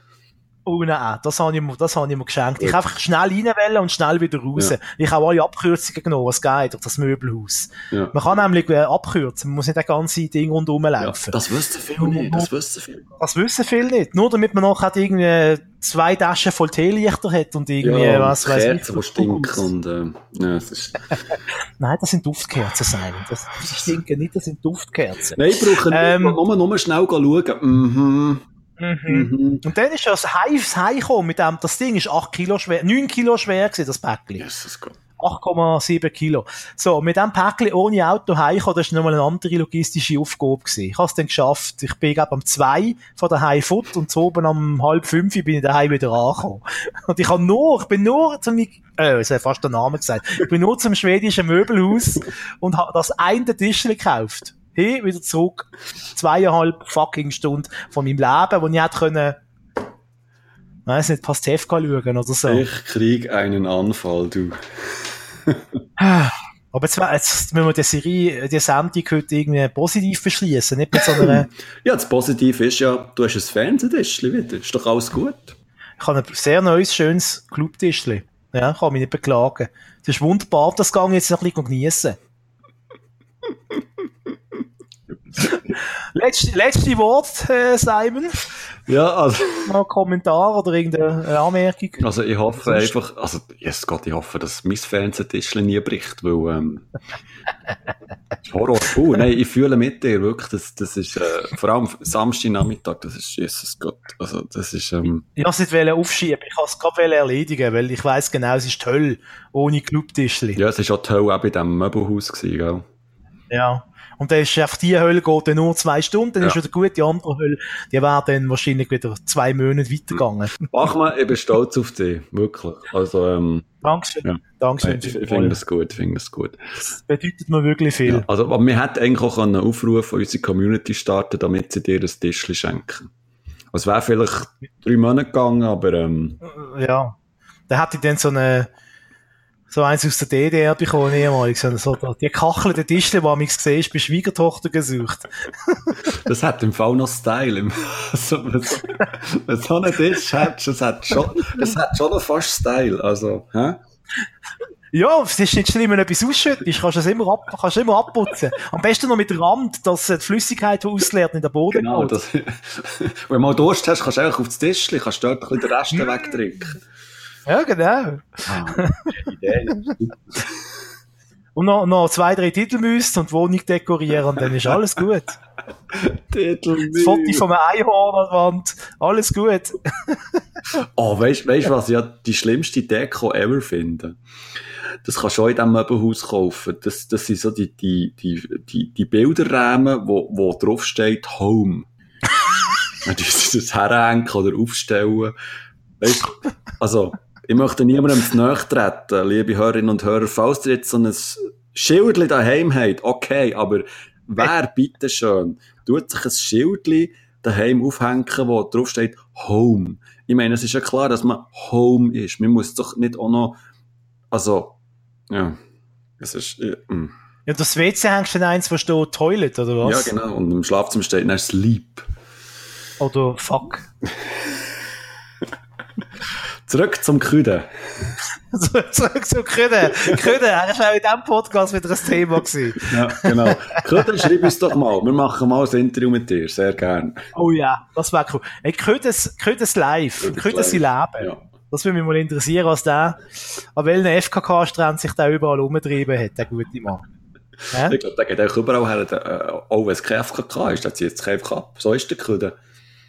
Oh nein, das habe ich mir, das habe ich mir geschenkt. Ich einfach schnell reinwählen und schnell wieder raus. Ja. Ich habe alle Abkürzungen genommen, was geht, durch das Möbelhaus. Ja. Man kann nämlich äh, abkürzen, man muss nicht das ganze Ding rundherum laufen. das wüssten viele nicht, das wüssten viele. Das wissen viele nicht. Nur damit man nachher irgendwie zwei Taschen voll Teelichter hat und irgendwie, Ja, was weiß ich. Kerzen, die stinken und, äh, ja, es ist... *laughs* Nein, das sind Duftkerzen, Simon. Das, das stinken nicht, das sind Duftkerzen. Nein, ich brauche Ähm. nur, nur, nur schnell schauen. Mhm. Mhm. Mhm. Und dann ist das Hives heimgekommen mit dem, das Ding ist 8 Kilo schwer, 9 Kilo schwer gewesen, das Päckchen. Jesus Gott. 8,7 Kilo. So, mit dem Päckchen ohne Auto heimkommen, das war nochmal eine andere logistische Aufgabe gewesen. Ich habe es dann geschafft. Ich bin, glaube am 2 von daheim fort und so oben um halb 5 bin ich daheim wieder angekommen. Und ich habe nur, ich bin nur zum, äh, das hat fast der Name gesagt, ich bin nur zum schwedischen Möbelhaus und habe das eine Tischchen gekauft. Hin, wieder zurück. Zweieinhalb fucking Stunden von meinem Leben, wo ich hätte können, weiss nicht, Pastewka schauen oder so. Ich krieg einen Anfall, du. *sighs* Aber jetzt, jetzt müssen wir die Serie, die Sendung heute irgendwie positiv beschließen, nicht mit so einer... *clears throat* ja, das Positive ist ja, du hast ein Fernsehtischchen wieder. Ist doch alles gut. Ich habe ein sehr neues, schönes Clubtischchen. Ja, kann mich nicht beklagen. Das ist wunderbar, das Gang jetzt noch ein bisschen geniessen. *laughs* letzte, letzte Wort, äh, Simon. Ja, also. Noch ein Kommentar oder irgendeine Anmerkung? Also, ich hoffe einfach, also, yes Gott, ich hoffe, dass mein Fernsehtischchen nie bricht, weil, ähm, *laughs* Horror. Uh, nein, ich fühle mit dir, wirklich, das, das ist, äh, vor allem Samstagnachmittag, das ist, Jesus Gott, also, das ist, ähm, Ich wollte es nicht aufschieben, ich wollte es gerade erledigen, weil ich weiss genau, es ist toll, ohne Clubtischchen. Ja, es ist auch toll, auch bei diesem Möbelhaus gewesen, gell? Ja. Und dann ist einfach die Hölle geht dann nur zwei Stunden, dann ja. ist wieder gut, die andere Hölle, die wäre dann wahrscheinlich wieder zwei Monate weitergegangen. Bachmann, ich bin stolz auf dich, wirklich. Also, ähm, Dankeschön. Ja. Dankeschön. Ich, ich finde das gut, ich finde das gut. Das bedeutet mir wirklich viel. Ja, also, wir hätten eigentlich auch einen Aufruf an unsere Community starten, damit sie dir ein Tischchen schenken. Also, es wäre vielleicht drei Monate gegangen, aber, ähm, Ja. Da hätte ich dann so eine, so eins aus der DDR bekommen, ehemalig. So, so, die kachelnden Tischle, die man gesehen ist, bei Schwiegertochter gesucht. *laughs* das hat im Fall noch Style. *laughs* so, wenn so einen Tisch hättest, das hat schon, das hat schon noch fast Style. Also, hä? Ja, es ist nicht schlimm, wenn du etwas ausschüttest, kannst du es immer, ab, kannst immer abputzen. Am besten noch mit der Rand, dass die Flüssigkeit, die ausleert, in den Boden genau, das, *laughs* Wenn du mal Durst hast, kannst du einfach auf das Tischchen, kannst du dort ein bisschen den Rest wegtrinken. Ja, genau. Ah, Idee. *laughs* und noch, noch zwei, drei Titel müsst und die Wohnung dekorieren, dann ist alles gut. *laughs* Titel Das Foto von einem Einhorn an der Wand, alles gut. *laughs* oh, weißt du, was ich ja die schlimmste Deko ever finde? Das kannst du auch in diesem Möbelhaus kaufen. Das, das sind so die, die, die, die, die Bilderrahmen, wo, wo drauf steht Home. Wenn du das herhängen oder aufstellen. Weißt du, also, ich möchte niemandem zu nahe treten, liebe Hörerinnen und Hörer. Falls ihr jetzt so ein Schildchen daheim habt, okay, aber wer bitte schön tut sich ein Schildchen daheim aufhängen, wo drauf steht Home? Ich meine, es ist ja klar, dass man Home ist. Man muss doch nicht auch noch, also, ja, es ist, ja, mm. ja das WC hängst du dann eins, wo steht Toilet, oder was? Ja, genau. Und im Schlafzimmer steht dann Sleep. Oder Fuck. *laughs* Zurück zum Küden. *laughs* Zurück zum Küden. Küden, er war auch in diesem Podcast wieder ein Thema gewesen. Ja, genau. Küden, schreib uns doch mal. Wir machen mal ein Interview mit dir. Sehr gern. Oh ja, das wäre cool. Hey, Küdes, Küdes live. Küdes sein Leben. Ja. Das würde mich mal interessieren, was der, an welchen FKK-Strand sich da überall umgetrieben hat, der gute Mann. Ja? Ich glaube, der geht auch überall her, äh, auch wenn es kein FKK ist, der zieht es einfach ab. So ist der Küden.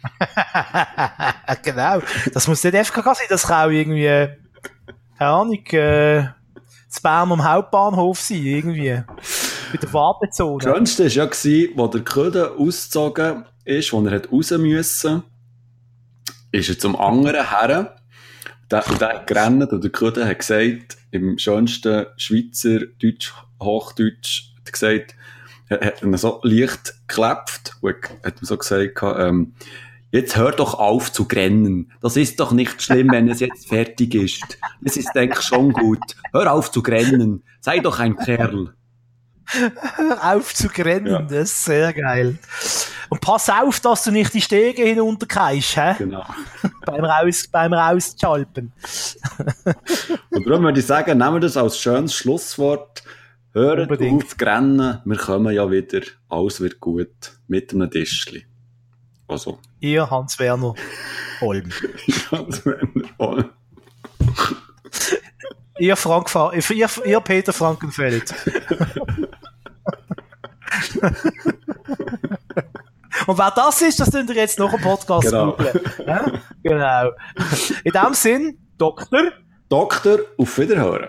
*laughs* genau. Das muss nicht FKK sein, das kann auch irgendwie, keine Ahnung, äh, zu Bern am Hauptbahnhof sein, irgendwie. Bei der Wartezone. Das Schönste war ja, wo der Köder ausgezogen ist, wo er hat raus musste, ist er zum anderen her. Der, der hat gerannt und der Köder hat gesagt, im schönsten Schweizer, Deutsch, Hochdeutsch, hat gesagt, er hat ihn so leicht geklebt und hat so gesagt, ähm, Jetzt hör doch auf zu grennen. Das ist doch nicht schlimm, wenn es jetzt fertig ist. Es ist, denke ich, schon gut. Hör auf zu grennen. Sei doch ein Kerl. Hör auf zu grennen, ja. das ist sehr geil. Und pass auf, dass du nicht die Stege hinunterkeist, hä? Genau. *laughs* beim Raus, beim Rauschalpen. Und darum würde ich sagen, nehmen wir das als schönes Schlusswort. Hört auf zu grennen. Wir kommen ja wieder. Alles wird gut. Mit einem Tischchen. Also. Ihr Hans-Werner Holm. Hans-Werner Holm. ihr, Frank, ihr, ihr Peter Frankenfeld. Und wer das ist, das könnt ihr jetzt noch einen Podcast genau. Ja? Genau. In dem Sinn, Doktor. Doktor, auf Wiederhören.